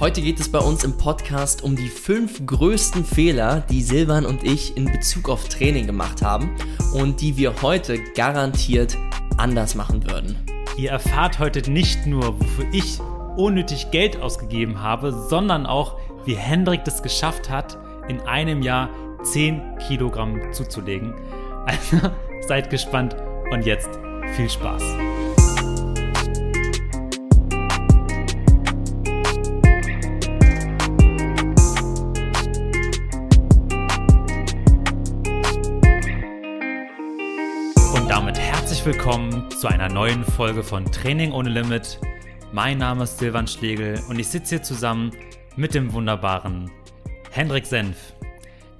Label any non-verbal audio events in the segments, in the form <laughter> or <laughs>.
Heute geht es bei uns im Podcast um die fünf größten Fehler, die Silvan und ich in Bezug auf Training gemacht haben und die wir heute garantiert anders machen würden. Ihr erfahrt heute nicht nur, wofür ich unnötig Geld ausgegeben habe, sondern auch, wie Hendrik das geschafft hat, in einem Jahr 10 Kilogramm zuzulegen. Also <laughs> seid gespannt und jetzt viel Spaß. Willkommen zu einer neuen Folge von Training ohne Limit. Mein Name ist Silvan Schlegel und ich sitze hier zusammen mit dem wunderbaren Hendrik Senf.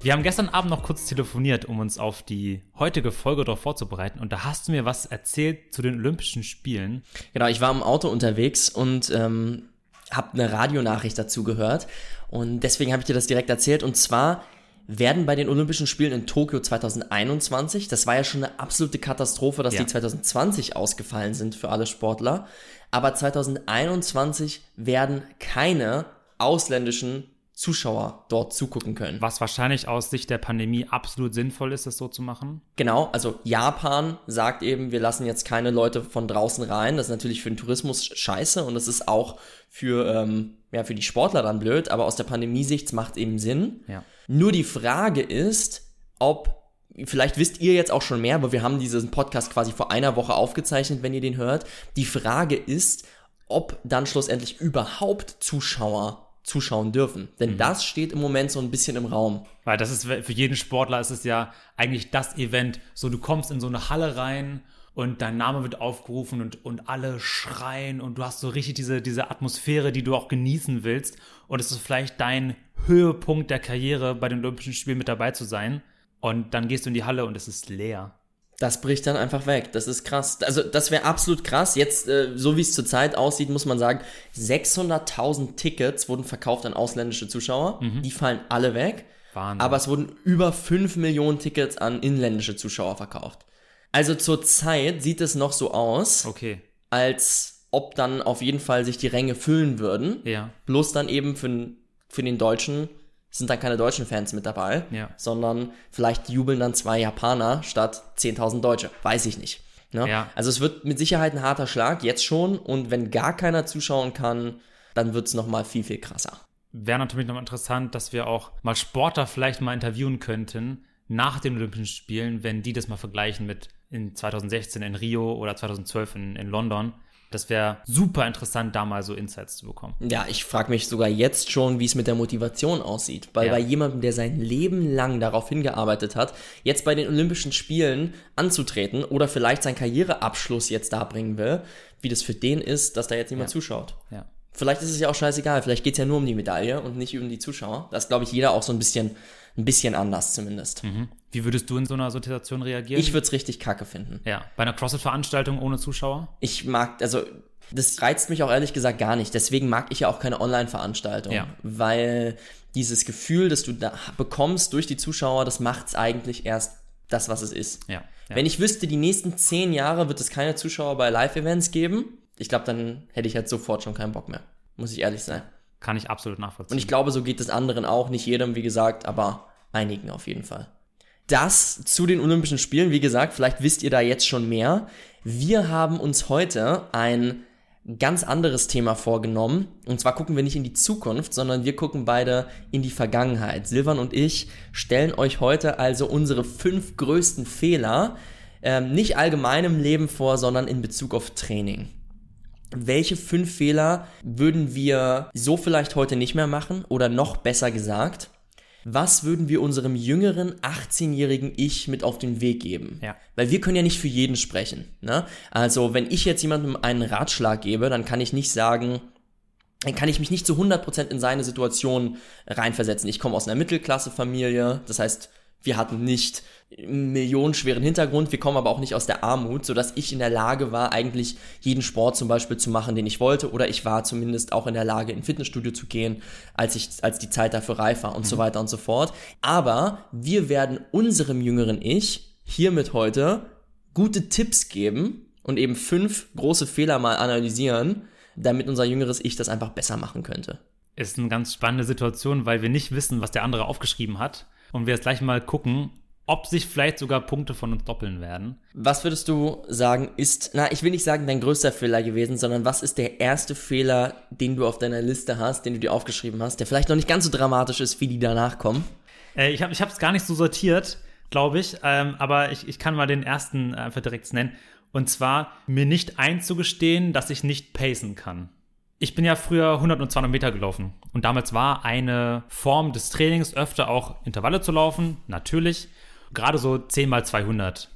Wir haben gestern Abend noch kurz telefoniert, um uns auf die heutige Folge darauf vorzubereiten. Und da hast du mir was erzählt zu den Olympischen Spielen. Genau, ich war im Auto unterwegs und ähm, habe eine Radionachricht dazu gehört. Und deswegen habe ich dir das direkt erzählt. Und zwar werden bei den Olympischen Spielen in Tokio 2021, das war ja schon eine absolute Katastrophe, dass Ja. die 2020 ausgefallen sind für alle Sportler. Aber 2021 werden keine ausländischen Zuschauer dort zugucken können. Was wahrscheinlich aus Sicht der Pandemie absolut sinnvoll ist, das so zu machen. Genau, also Japan sagt eben, wir lassen jetzt keine Leute von draußen rein. Das ist natürlich für den Tourismus scheiße und das ist auch für, ähm, ja, für die Sportler dann blöd, aber aus der Pandemiesicht macht eben Sinn. Ja. Nur die Frage ist, ob, vielleicht wisst ihr jetzt auch schon mehr, aber wir haben diesen Podcast quasi vor einer Woche aufgezeichnet, wenn ihr den hört. Die Frage ist, ob dann schlussendlich überhaupt Zuschauer zuschauen dürfen. Denn das steht im Moment so ein bisschen im Raum. Weil das ist für jeden Sportler ist es ja eigentlich das Event. So, du kommst in so eine Halle rein und dein Name wird aufgerufen und, und alle schreien und du hast so richtig diese, diese Atmosphäre, die du auch genießen willst. Und es ist vielleicht dein Höhepunkt der Karriere, bei den Olympischen Spielen mit dabei zu sein. Und dann gehst du in die Halle und es ist leer. Das bricht dann einfach weg. Das ist krass. Also das wäre absolut krass. Jetzt, äh, so wie es zurzeit aussieht, muss man sagen, 600.000 Tickets wurden verkauft an ausländische Zuschauer. Die fallen alle weg. Wahnsinn. Aber es wurden über 5 Millionen Tickets an inländische Zuschauer verkauft. Also zurzeit sieht es noch so aus, Okay. als ob dann auf jeden Fall sich die Ränge füllen würden. Ja. Bloß dann eben für, für den Deutschen sind dann keine deutschen Fans mit dabei, Ja. sondern vielleicht jubeln dann zwei Japaner statt 10.000 Deutsche. Weiß ich nicht. Ne? Ja. Also es wird mit Sicherheit ein harter Schlag, jetzt schon. Und wenn gar keiner zuschauen kann, dann wird es nochmal viel, viel krasser. Wäre natürlich nochmal interessant, dass wir auch mal Sportler vielleicht mal interviewen könnten nach den Olympischen Spielen, wenn die das mal vergleichen mit in 2016 in Rio oder 2012 in, in London. Das wäre super interessant, da mal so Insights zu bekommen. Ja, ich frage mich sogar jetzt schon, wie es mit der Motivation aussieht. Weil Ja. bei jemandem, der sein Leben lang darauf hingearbeitet hat, jetzt bei den Olympischen Spielen anzutreten oder vielleicht seinen Karriereabschluss jetzt darbringen will, wie das für den ist, dass da jetzt niemand Ja. zuschaut. Ja. Vielleicht ist es ja auch scheißegal, vielleicht geht's ja nur um die Medaille und nicht um die Zuschauer. Das glaube ich jeder auch so ein bisschen, ein bisschen anders zumindest. Wie würdest du in so einer Situation reagieren? Ich würde es richtig kacke finden. ja, bei einer CrossFit-Veranstaltung ohne Zuschauer? Ich mag, also das reizt mich auch ehrlich gesagt gar nicht. Deswegen mag ich ja auch keine Online-Veranstaltung. Ja. Weil dieses Gefühl, das du da bekommst durch die Zuschauer, das macht's eigentlich erst das, was es ist. Ja. ja. Wenn ich wüsste, die nächsten zehn Jahre wird es keine Zuschauer bei Live-Events geben, ich glaube, dann hätte ich halt sofort schon keinen Bock mehr. Muss ich ehrlich sein. Kann ich absolut nachvollziehen. Und ich glaube, so geht es anderen auch. Nicht jedem, wie gesagt, aber einigen auf jeden Fall. Das zu den Olympischen Spielen. Wie gesagt, vielleicht wisst ihr da jetzt schon mehr. Wir haben uns heute ein ganz anderes Thema vorgenommen. Und zwar gucken wir nicht in die Zukunft, sondern wir gucken beide in die Vergangenheit. Silvan und ich stellen euch heute also unsere fünf größten Fehler, ähm, nicht allgemein im Leben vor, sondern in Bezug auf Training. Welche fünf Fehler würden wir so vielleicht heute nicht mehr machen? Oder noch besser gesagt, was würden wir unserem jüngeren 18-jährigen Ich mit auf den Weg geben? Ja. Weil wir können ja nicht für jeden sprechen. Ne? Also wenn ich jetzt jemandem einen Ratschlag gebe, dann kann ich nicht sagen, dann kann ich mich nicht zu 100% in seine Situation reinversetzen. Ich komme aus einer Mittelklasse-Familie, das heißt, wir hatten nicht einen millionenschweren Hintergrund, wir kommen aber auch nicht aus der Armut, sodass ich in der Lage war, eigentlich jeden Sport zum Beispiel zu machen, den ich wollte, oder ich war zumindest auch in der Lage, in Fitnessstudio zu gehen, als ich, als die Zeit dafür reif war und so weiter und so fort. Aber wir werden unserem jüngeren Ich hiermit heute gute Tipps geben und eben fünf große Fehler mal analysieren, damit unser jüngeres Ich das einfach besser machen könnte. ist eine ganz spannende Situation, weil wir nicht wissen, was der andere aufgeschrieben hat. Und wir jetzt gleich mal gucken, ob sich vielleicht sogar Punkte von uns doppeln werden. Was würdest du sagen, ist, na, ich will nicht sagen, dein größter Fehler gewesen, sondern was ist der erste Fehler, den du auf deiner Liste hast, den du dir aufgeschrieben hast, der vielleicht noch nicht ganz so dramatisch ist, wie die danach kommen? Äh, ich habe es gar nicht so sortiert, glaube ich, ähm, aber ich, ich kann mal den ersten einfach direkt nennen. Und zwar, mir nicht einzugestehen, dass ich nicht pacen kann. Ich bin ja früher 100 und 200 Meter gelaufen. Und damals war eine Form des Trainings öfter auch Intervalle zu laufen, natürlich. Gerade so 10 mal 200.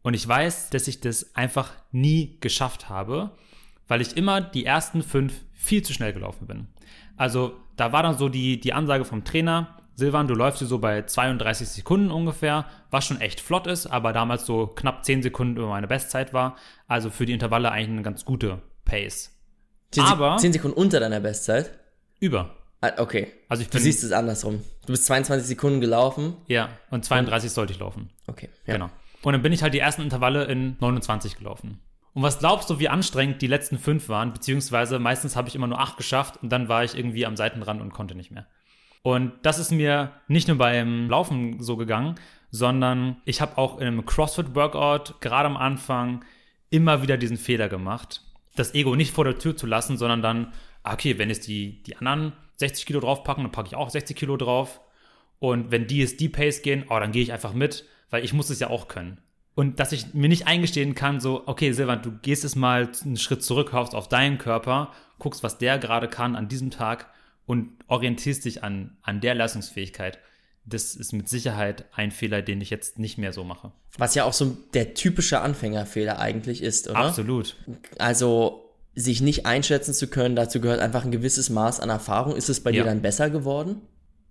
Und ich weiß, dass ich das einfach nie geschafft habe, weil ich immer die ersten fünf viel zu schnell gelaufen bin. Also da war dann so die, die Ansage vom Trainer, Silvan, du läufst hier so bei 32 Sekunden ungefähr, was schon echt flott ist, aber damals so knapp 10 Sekunden über meine Bestzeit war. Also für die Intervalle eigentlich eine ganz gute Pace. 10, Aber- 10 Sekunden unter deiner Bestzeit? Über. Ah, Okay. Also ich Du bin, siehst es andersrum. Du bist 22 Sekunden gelaufen. ja, und 32 sollte ich laufen. Okay. Ja. Genau. Und dann bin ich halt die ersten Intervalle in 29 gelaufen. Und was glaubst du, wie anstrengend die letzten fünf waren? Beziehungsweise meistens habe ich immer nur acht geschafft und dann war ich irgendwie am Seitenrand und konnte nicht mehr. Und das ist mir nicht nur beim Laufen so gegangen, sondern ich habe auch in einem CrossFit-Workout gerade am Anfang immer wieder diesen Fehler gemacht, das Ego nicht vor der Tür zu lassen, sondern dann, ah, okay, wenn jetzt die, die anderen 60 Kilo draufpacken, dann packe ich auch 60 Kilo drauf. Und wenn die jetzt die Pace gehen, oh, dann gehe ich einfach mit, weil ich muss es ja auch können. Und dass ich mir nicht eingestehen kann, so, okay, Silvan, du gehst es mal einen Schritt zurück, haust auf deinen Körper, guckst, was der gerade kann an diesem Tag und orientierst dich an, an der Leistungsfähigkeit. Das ist mit Sicherheit ein Fehler, den ich jetzt nicht mehr so mache. Was ja auch so der typische Anfängerfehler eigentlich ist, oder? Absolut. Also sich nicht einschätzen zu können, dazu gehört einfach ein gewisses Maß an Erfahrung. Ist es bei Ja. dir dann besser geworden?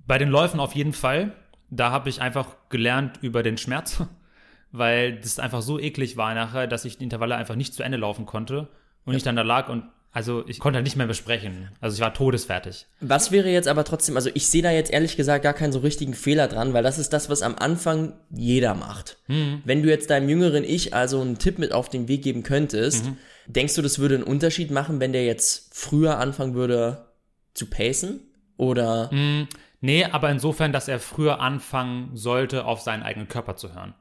Bei den Läufen auf jeden Fall. Da habe ich einfach gelernt über den Schmerz, <laughs> weil das einfach so eklig war nachher, dass ich die Intervalle einfach nicht zu Ende laufen konnte und ich dann da lag und also ich konnte halt nicht mehr besprechen. Also ich war todesfertig. Was wäre jetzt aber trotzdem, also ich sehe da jetzt ehrlich gesagt gar keinen so richtigen Fehler dran, weil das ist das, was am Anfang jeder macht. Wenn du jetzt deinem jüngeren Ich also einen Tipp mit auf den Weg geben könntest, denkst du, das würde einen Unterschied machen, wenn der jetzt früher anfangen würde zu pacen? Oder Nee, aber insofern, dass er früher anfangen sollte, auf seinen eigenen Körper zu hören.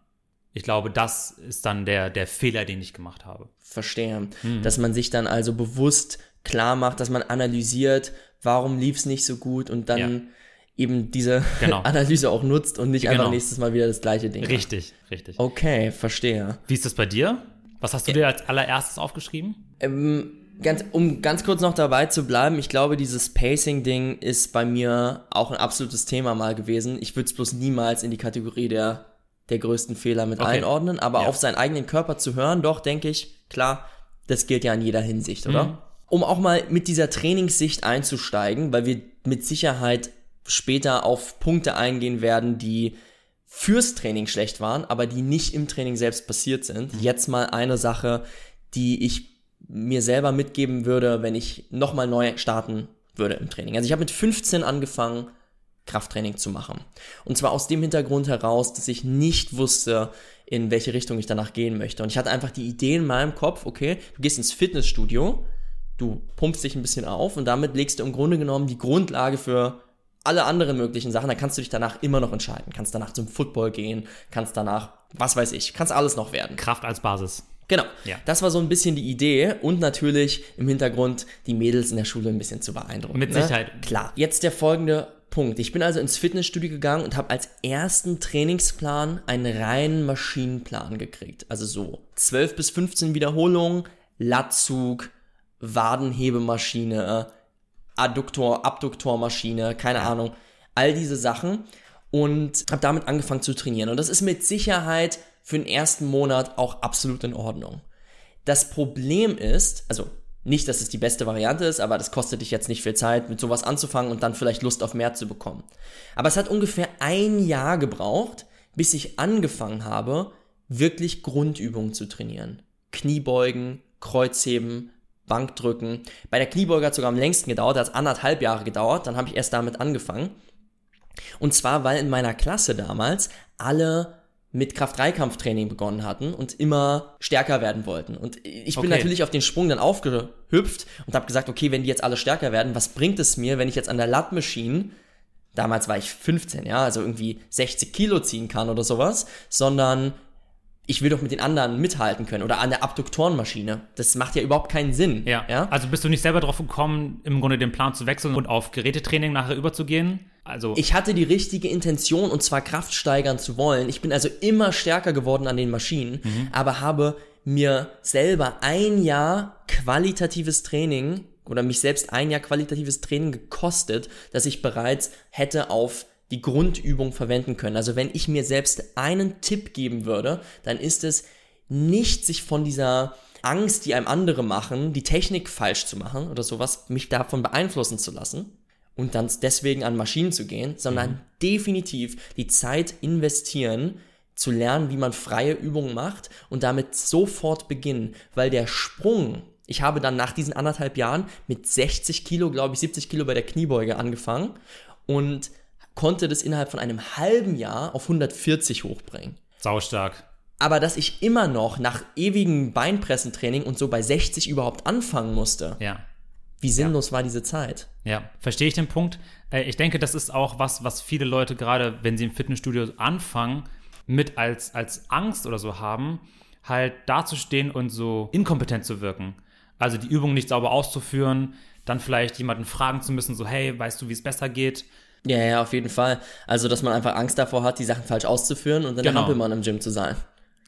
Ich glaube, das ist dann der, der Fehler, den ich gemacht habe. verstehe, Mhm. dass man sich dann also bewusst klar macht, dass man analysiert, warum lief es nicht so gut und dann Ja. eben diese <laughs> Genau. Analyse auch nutzt und nicht Genau. einfach nächstes Mal wieder das gleiche Ding. macht. Richtig, richtig. Okay, verstehe. Wie ist das bei dir? Was hast du dir als allererstes aufgeschrieben? Ähm, ganz, um ganz kurz noch dabei zu bleiben, ich glaube, dieses Pacing-Ding ist bei mir auch ein absolutes Thema mal gewesen. Ich würde es bloß niemals in die Kategorie der, der größten Fehler mit Okay. einordnen, aber Ja. auf seinen eigenen Körper zu hören, doch, denke ich, klar, das gilt ja in jeder Hinsicht, oder? Mhm. Um auch mal mit dieser Trainingssicht einzusteigen, weil wir mit Sicherheit später auf Punkte eingehen werden, die fürs Training schlecht waren, aber die nicht im Training selbst passiert sind. Jetzt mal eine Sache, die ich mir selber mitgeben würde, wenn ich nochmal neu starten würde im Training. Also ich habe mit 15 angefangen, Krafttraining zu machen. Und zwar aus dem Hintergrund heraus, dass ich nicht wusste, in welche Richtung ich danach gehen möchte. Und ich hatte einfach die Idee in meinem Kopf, okay, du gehst ins Fitnessstudio, du pumpst dich ein bisschen auf und damit legst du im Grunde genommen die Grundlage für alle anderen möglichen Sachen. Da kannst du dich danach immer noch entscheiden. Kannst danach zum Football gehen, kannst danach, was weiß ich, kannst alles noch werden. Kraft als Basis. Genau. Ja. Das war so ein bisschen die Idee und natürlich im Hintergrund die Mädels in der Schule ein bisschen zu beeindrucken. Mit ne? Sicherheit. Klar. Jetzt der folgende Punkt. Ich bin also ins Fitnessstudio gegangen und habe als ersten Trainingsplan einen reinen Maschinenplan gekriegt. Also so 12 bis 15 Wiederholungen, Latzug, Wadenhebemaschine, Adduktor, Abduktormaschine, keine Ahnung, all diese Sachen und habe damit angefangen zu trainieren. Und das ist mit Sicherheit für den ersten Monat auch absolut in Ordnung. Das Problem ist, also nicht, dass es die beste Variante ist, aber das kostet dich jetzt nicht viel Zeit, mit sowas anzufangen und dann vielleicht Lust auf mehr zu bekommen. Aber es hat ungefähr ein Jahr gebraucht, bis ich angefangen habe, wirklich Grundübungen zu trainieren. Kniebeugen, Kreuzheben, Bankdrücken. Bei der Kniebeuge hat es sogar am längsten gedauert, hat anderthalb Jahre gedauert, dann habe ich erst damit angefangen. Und zwar, weil in meiner Klasse damals alle mit Kraft-3-Kampftraining begonnen hatten und immer stärker werden wollten. Und ich bin Okay. natürlich auf den Sprung dann aufgehüpft und habe gesagt, okay, wenn die jetzt alle stärker werden, was bringt es mir, wenn ich jetzt an der Lat Machine, damals war ich 15, ja, also irgendwie 60 Kilo ziehen kann oder sowas, sondern ich will doch mit den anderen mithalten können oder an der Abduktorenmaschine. Das macht ja überhaupt keinen Sinn. Ja. ja? Also bist du nicht selber drauf gekommen, im Grunde den Plan zu wechseln und auf Gerätetraining nachher überzugehen? Also Ich hatte die richtige Intention und zwar Kraft steigern zu wollen. Ich bin also immer stärker geworden an den Maschinen, aber habe mir selber ein Jahr qualitatives Training oder mich selbst ein Jahr qualitatives Training gekostet, das ich bereits hätte auf die Grundübung verwenden können. Also wenn ich mir selbst einen Tipp geben würde, dann ist es nicht sich von dieser Angst, die einem andere machen, die Technik falsch zu machen oder sowas, mich davon beeinflussen zu lassen und dann deswegen an Maschinen zu gehen, sondern definitiv die Zeit investieren, zu lernen, wie man freie Übungen macht und damit sofort beginnen, weil der Sprung, ich habe dann nach diesen anderthalb Jahren mit 60 Kilo, glaube ich, 70 Kilo bei der Kniebeuge angefangen und konnte das innerhalb von einem halben Jahr auf 140 hochbringen. saustark. Aber dass ich immer noch nach ewigem Beinpressentraining und so bei 60 überhaupt anfangen musste, Ja. wie sinnlos war diese Zeit? Ja, verstehe ich den Punkt. Äh, Ich denke, das ist auch was, was viele Leute gerade, wenn sie im Fitnessstudio anfangen, mit als, als Angst oder so haben, halt dazustehen und so inkompetent zu wirken. Also die Übung nicht sauber auszuführen, dann vielleicht jemanden fragen zu müssen, so, hey, weißt du, wie es besser geht? Ja, ja, auf jeden Fall. Also, dass man einfach Angst davor hat, die Sachen falsch auszuführen und dann der Genau. Hampelmann im Gym zu sein.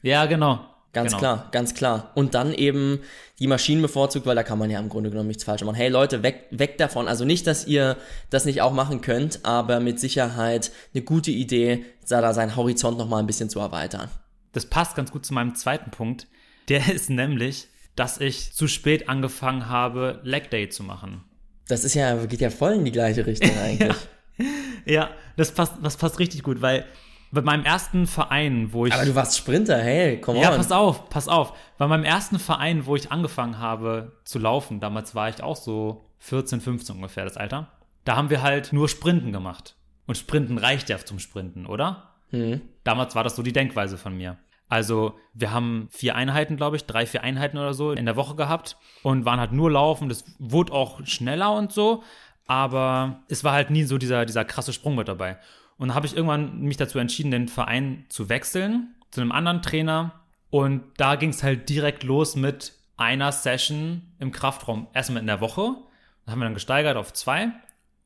Ja, genau. Ganz genau. klar, ganz klar. Und dann eben die Maschinen bevorzugt, weil da kann man ja im Grunde genommen nichts falsch machen. Hey Leute, weg, weg davon. Also nicht, dass ihr das nicht auch machen könnt, aber mit Sicherheit eine gute Idee, da seinen Horizont nochmal ein bisschen zu erweitern. Das passt ganz gut zu meinem zweiten Punkt. Der <laughs> ist nämlich, dass ich zu spät angefangen habe, Leg Day zu machen. Das ist ja, geht ja voll in die gleiche Richtung <laughs> eigentlich. Ja, <laughs> das passt, das passt richtig gut, weil bei meinem ersten Verein, wo ich. Aber du warst Sprinter, hey, come on. ja, pass auf, pass auf. Bei meinem ersten Verein, wo ich angefangen habe zu laufen, damals war ich auch so 14, 15 ungefähr das Alter, da haben wir halt nur Sprinten gemacht. Und Sprinten reicht ja zum Sprinten, oder? Hm. Damals war das so die Denkweise von mir. Also, wir haben vier Einheiten, glaube ich, drei, vier Einheiten oder so in der Woche gehabt und waren halt nur laufen. Das wurde auch schneller und so, aber es war halt nie so dieser, dieser krasse Sprung mit dabei. Und habe ich irgendwann mich dazu entschieden, den Verein zu wechseln zu einem anderen Trainer. Und da ging es halt direkt los mit einer Session im Kraftraum. Erstmal in der Woche. Dann haben wir dann gesteigert auf zwei.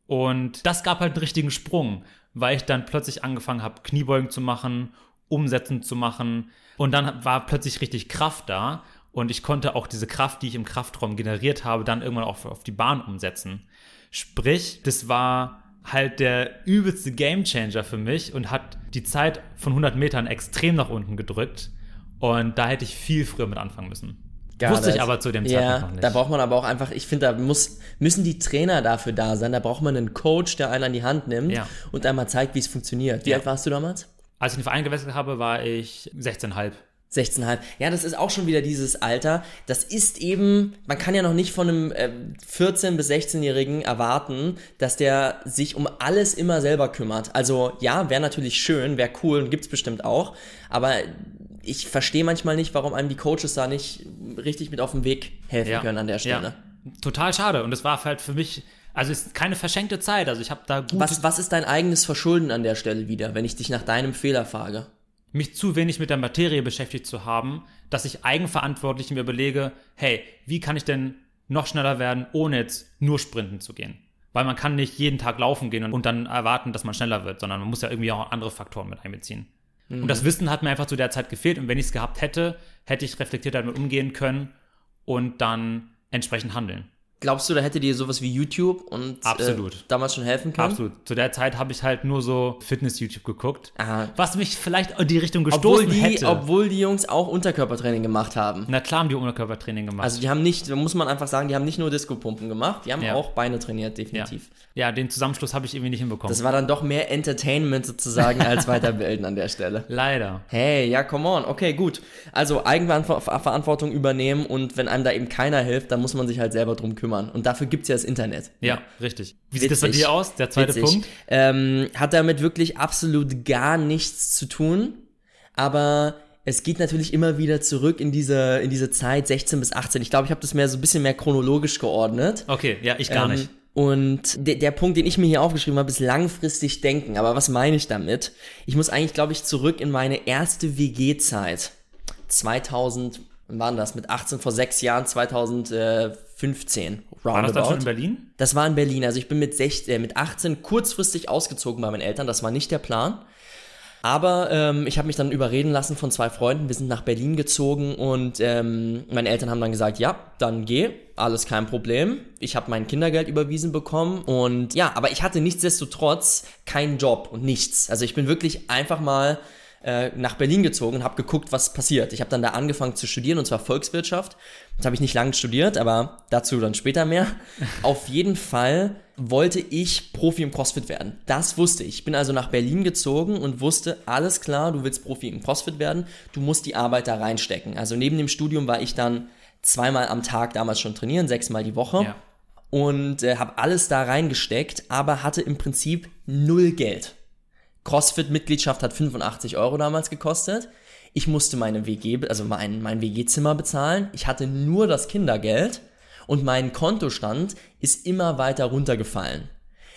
Und das gab halt einen richtigen Sprung, weil ich dann plötzlich angefangen habe, Kniebeugen zu machen, Umsetzen zu machen. Und dann war plötzlich richtig Kraft da. Und ich konnte auch diese Kraft, die ich im Kraftraum generiert habe, dann irgendwann auch auf die Bahn umsetzen. Sprich, das war halt der übelste Gamechanger für mich und hat die Zeit von 100 Metern extrem nach unten gedrückt. Und da hätte ich viel früher mit anfangen müssen. Got Wusste ich it. aber zu dem ja, Zeitpunkt noch nicht. Da braucht man aber auch einfach, ich finde, da muss, müssen die Trainer dafür da sein. Da braucht man einen Coach, der einen an die Hand nimmt Ja. und einmal zeigt, wie es funktioniert. Wie Ja. alt warst du damals? Als ich den Verein gewechselt habe, war ich 16,5. 16,5. Ja, das ist auch schon wieder dieses Alter. Das ist eben, man kann ja noch nicht von einem äh, 14- bis 16-Jährigen erwarten, dass der sich um alles immer selber kümmert. Also ja, wäre natürlich schön, wäre cool und gibt's bestimmt auch. Aber ich verstehe manchmal nicht, warum einem die Coaches da nicht richtig mit auf den Weg helfen können an der Stelle. Ja. Total schade. Und es war halt für mich, also es ist keine verschenkte Zeit. Also ich habe da gut Was, was ist dein eigenes Verschulden an der Stelle wieder, wenn ich dich nach deinem Fehler frage? Mich zu wenig mit der Materie beschäftigt zu haben, dass ich eigenverantwortlich mir überlege, hey, wie kann ich denn noch schneller werden, ohne jetzt nur sprinten zu gehen? Weil man kann nicht jeden Tag laufen gehen und, und dann erwarten, dass man schneller wird, sondern man muss ja irgendwie auch andere Faktoren mit einbeziehen. Und das Wissen hat mir einfach zu der Zeit gefehlt und wenn ich es gehabt hätte, hätte ich reflektiert damit umgehen können und dann entsprechend handeln. Glaubst du, da hätte dir sowas wie YouTube und Absolut. Äh, damals schon helfen können? Absolut. Zu der Zeit habe ich halt nur so Fitness-YouTube geguckt, Aha. was mich vielleicht in die Richtung Obwohl gestoßen die, hätte. obwohl die Jungs auch Unterkörpertraining gemacht haben. Na klar haben die Unterkörpertraining gemacht. Also die haben nicht, da muss man einfach sagen, die haben nicht nur Disco-Pumpen gemacht, die haben Ja. auch Beine trainiert, ja. definitiv. ja, den Zusammenschluss habe ich irgendwie nicht hinbekommen. Das war dann doch mehr Entertainment sozusagen <laughs> als Weiterbilden an der Stelle. Leider. Hey, ja, come on. Okay, gut. Also Eigenverantwortung übernehmen und wenn einem da eben keiner hilft, dann muss man sich halt selber drum kümmern. Und dafür gibt's ja das Internet. Ja, richtig. Wie sieht das bei dir aus? Der zweite Witzig. Punkt? Ähm, hat damit wirklich absolut gar nichts zu tun. Aber es geht natürlich immer wieder zurück in diese, in diese Zeit 16 bis 18. Ich glaube, ich habe das mehr so ein bisschen mehr chronologisch geordnet. Okay, ja, ich gar Ähm, nicht. Und der, der Punkt, den ich mir hier aufgeschrieben habe, ist langfristig denken. Aber was meine ich damit? Ich muss eigentlich, glaube ich, zurück in meine erste WG-Zeit. 2000, wann war denn das? Mit 18 vor sechs Jahren, 2015. War das dann schon in roundabout. Berlin? Das war in Berlin. Also ich bin mit, 16, äh, mit 18 kurzfristig ausgezogen bei meinen Eltern. Das war nicht der Plan. Aber ähm, ich habe mich dann überreden lassen von zwei Freunden. Wir sind nach Berlin gezogen und ähm, meine Eltern haben dann gesagt, ja, dann geh, alles kein Problem. Ich habe mein Kindergeld überwiesen bekommen und ja, aber ich hatte nichtsdestotrotz keinen Job und nichts. Also ich bin wirklich einfach mal äh, nach Berlin gezogen und habe geguckt, was passiert. Ich habe dann da angefangen zu studieren und zwar Volkswirtschaft. Das habe ich nicht lange studiert, aber dazu dann später mehr. <laughs> Auf jeden Fall wollte ich Profi im CrossFit werden. Das wusste ich. Ich bin also nach Berlin gezogen und wusste, alles klar, du willst Profi im CrossFit werden, du musst die Arbeit da reinstecken. Also neben dem Studium war ich dann zweimal am Tag damals schon trainieren, sechsmal die Woche Ja. und äh, habe alles da reingesteckt, aber hatte im Prinzip null Geld. CrossFit-Mitgliedschaft hat 85 Euro damals gekostet. Ich musste meine WG, also mein, mein WG-Zimmer bezahlen. Ich hatte nur das Kindergeld und mein Kontostand ist immer weiter runtergefallen.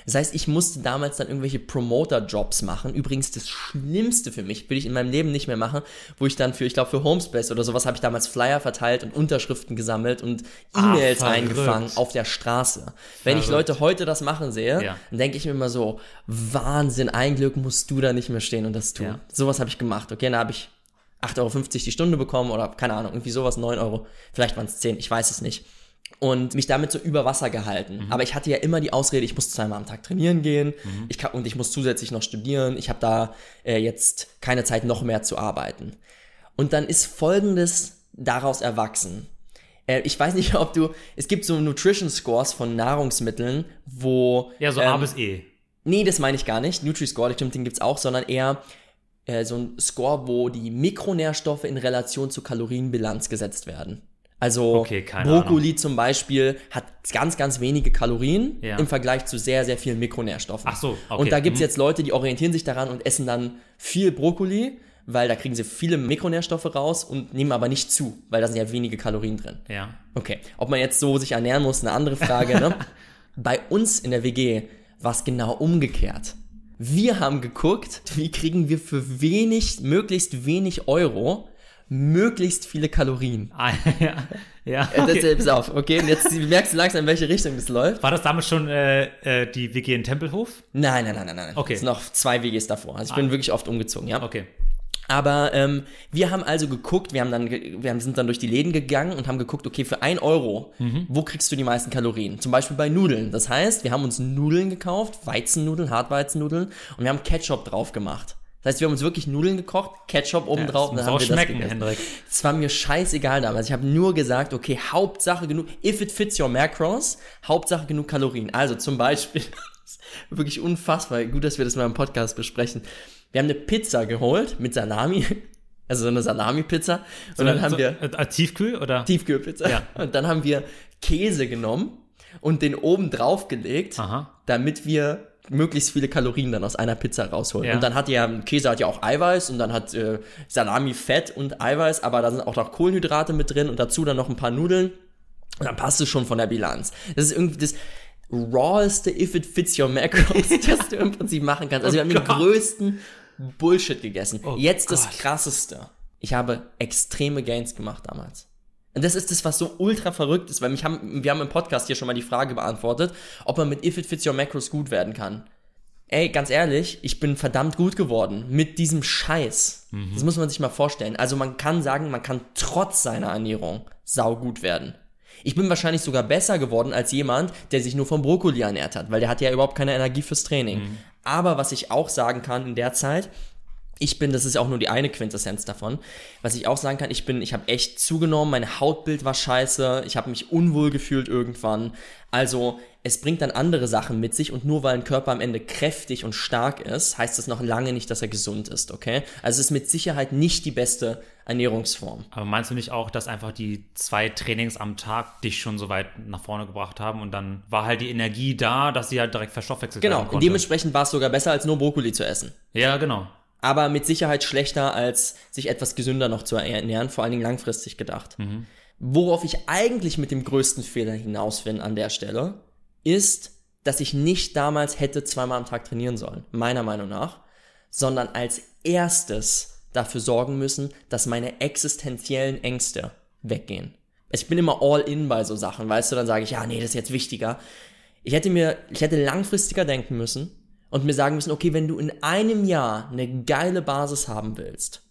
Das heißt, ich musste damals dann irgendwelche Promoter-Jobs machen. Übrigens das Schlimmste für mich, will ich in meinem Leben nicht mehr machen, wo ich dann für, ich glaube für Homespace oder sowas, habe ich damals Flyer verteilt und Unterschriften gesammelt und Ah, E-Mails verrückt. eingefangen auf der Straße. Wenn ich Verrückt. Leute heute das machen sehe, Ja. dann denke ich mir immer so, Wahnsinn, ein Glück musst du da nicht mehr stehen und das tun. Ja. Sowas habe ich gemacht. Okay, dann habe ich 8,50 Euro die Stunde bekommen oder keine Ahnung, irgendwie sowas, 9 Euro. Vielleicht waren es 10, ich weiß es nicht. Und mich damit so über Wasser gehalten. Mhm. Aber ich hatte ja immer die Ausrede, ich muss zweimal am Tag trainieren gehen ich kann, und ich muss zusätzlich noch studieren. Ich habe da äh, jetzt keine Zeit, noch mehr zu arbeiten. Und dann ist Folgendes daraus erwachsen. Äh, ich weiß nicht, <laughs> ob du, es gibt so Nutrition Scores von Nahrungsmitteln, wo Ja, so ähm, A bis E. Nee, das meine ich gar nicht. Nutri-Score, den gibt's auch, sondern eher äh, so ein Score, wo die Mikronährstoffe in Relation zur Kalorienbilanz gesetzt werden. Also Okay, Brokkoli zum Beispiel hat ganz, ganz wenige Kalorien Ja. im Vergleich zu sehr, sehr vielen Mikronährstoffen. Ach so, okay. Und da gibt's Mhm. jetzt Leute, die orientieren sich daran und essen dann viel Brokkoli, weil da kriegen sie viele Mikronährstoffe raus und nehmen aber nicht zu, weil da sind ja wenige Kalorien drin. Ja. Okay, ob man jetzt so sich ernähren muss, eine andere Frage. Ne? <laughs> Bei uns in der WG war es genau umgekehrt. Wir haben geguckt, wie kriegen wir für wenig, möglichst wenig Euro, möglichst viele Kalorien. <laughs> Ah, ja. ja. Äh, Okay. Das, pass auf, okay? Und jetzt merkst du langsam, in welche Richtung das läuft. War das damals schon äh, äh, die WG in Tempelhof? Nein, nein, nein, nein, nein. Okay. Es sind noch zwei WGs davor. Also ich bin wirklich oft umgezogen, ja. Okay. Aber ähm, wir haben also geguckt, wir haben dann, wir haben, sind dann durch die Läden gegangen und haben geguckt, okay, für ein Euro, wo kriegst du die meisten Kalorien? Zum Beispiel bei Nudeln. Das heißt, wir haben uns Nudeln gekauft, Weizennudeln, Hartweizennudeln und wir haben Ketchup drauf gemacht. Das heißt, wir haben uns wirklich Nudeln gekocht, Ketchup oben drauf das muss haben auch wir das schmecken, gegessen. Hendrik. Es war mir scheißegal damals. Ich habe nur gesagt, okay, Hauptsache genug, if it fits your macros, Hauptsache genug Kalorien. Also zum Beispiel, <laughs> wirklich unfassbar, gut, dass wir das mal im Podcast besprechen. Wir haben eine Pizza geholt mit Salami, <laughs> also so eine Salami-Pizza. Und dann haben so, wir Äh, Tiefkühl oder? Tiefkühlpizza. Ja. Und dann haben wir Käse genommen und den oben drauf gelegt, Aha. damit wir möglichst viele Kalorien dann aus einer Pizza rausholen. Ja. Und dann hat ja, Käse hat ja auch Eiweiß und dann hat äh, Salami Fett und Eiweiß, aber da sind auch noch Kohlenhydrate mit drin und dazu dann noch ein paar Nudeln. Und dann passt es schon von der Bilanz. Das ist irgendwie das raweste if it fits your macros, <laughs> das du im Prinzip machen kannst. Also wir haben den Oh Gott. größten Bullshit gegessen. Oh Jetzt das Gott. krasseste. Ich habe extreme Gains gemacht damals. Und das ist das, was so ultra verrückt ist, weil mich haben, wir haben im Podcast hier schon mal die Frage beantwortet, ob man mit If It Fits Your Macros gut werden kann. Ey, ganz ehrlich, ich bin verdammt gut geworden mit diesem Scheiß. Das muss man sich mal vorstellen. Also man kann sagen, man kann trotz seiner Ernährung saugut werden. Ich bin wahrscheinlich sogar besser geworden als jemand, der sich nur vom Brokkoli ernährt hat, weil der hat ja überhaupt keine Energie fürs Training. Aber was ich auch sagen kann in der Zeit, ich bin, das ist auch nur die eine Quintessenz davon, was ich auch sagen kann, ich bin, ich habe echt zugenommen, mein Hautbild war scheiße, ich habe mich unwohl gefühlt irgendwann. Also es bringt dann andere Sachen mit sich und nur weil ein Körper am Ende kräftig und stark ist, heißt das noch lange nicht, dass er gesund ist, okay? Also es ist mit Sicherheit nicht die beste Ernährungsform. Aber meinst du nicht auch, dass einfach die zwei Trainings am Tag dich schon so weit nach vorne gebracht haben und dann war halt die Energie da, dass sie halt direkt verstoffwechselt Genau, werden und konnte? dementsprechend war es sogar besser, als nur Brokkoli zu essen. Ja, genau. Aber mit Sicherheit schlechter, als sich etwas gesünder noch zu ernähren, vor allen Dingen langfristig gedacht. Mhm. Worauf ich eigentlich mit dem größten Fehler hinaus bin an der Stelle, ist, dass ich nicht damals hätte zweimal am Tag trainieren sollen, meiner Meinung nach, sondern als erstes dafür sorgen müssen, dass meine existenziellen Ängste weggehen. Ich bin immer all in bei so Sachen, weißt du, dann sage ich, ja, nee, das ist jetzt wichtiger. Ich hätte mir, ich hätte langfristiger denken müssen und mir sagen müssen, okay, wenn du in einem Jahr eine geile Basis haben willst,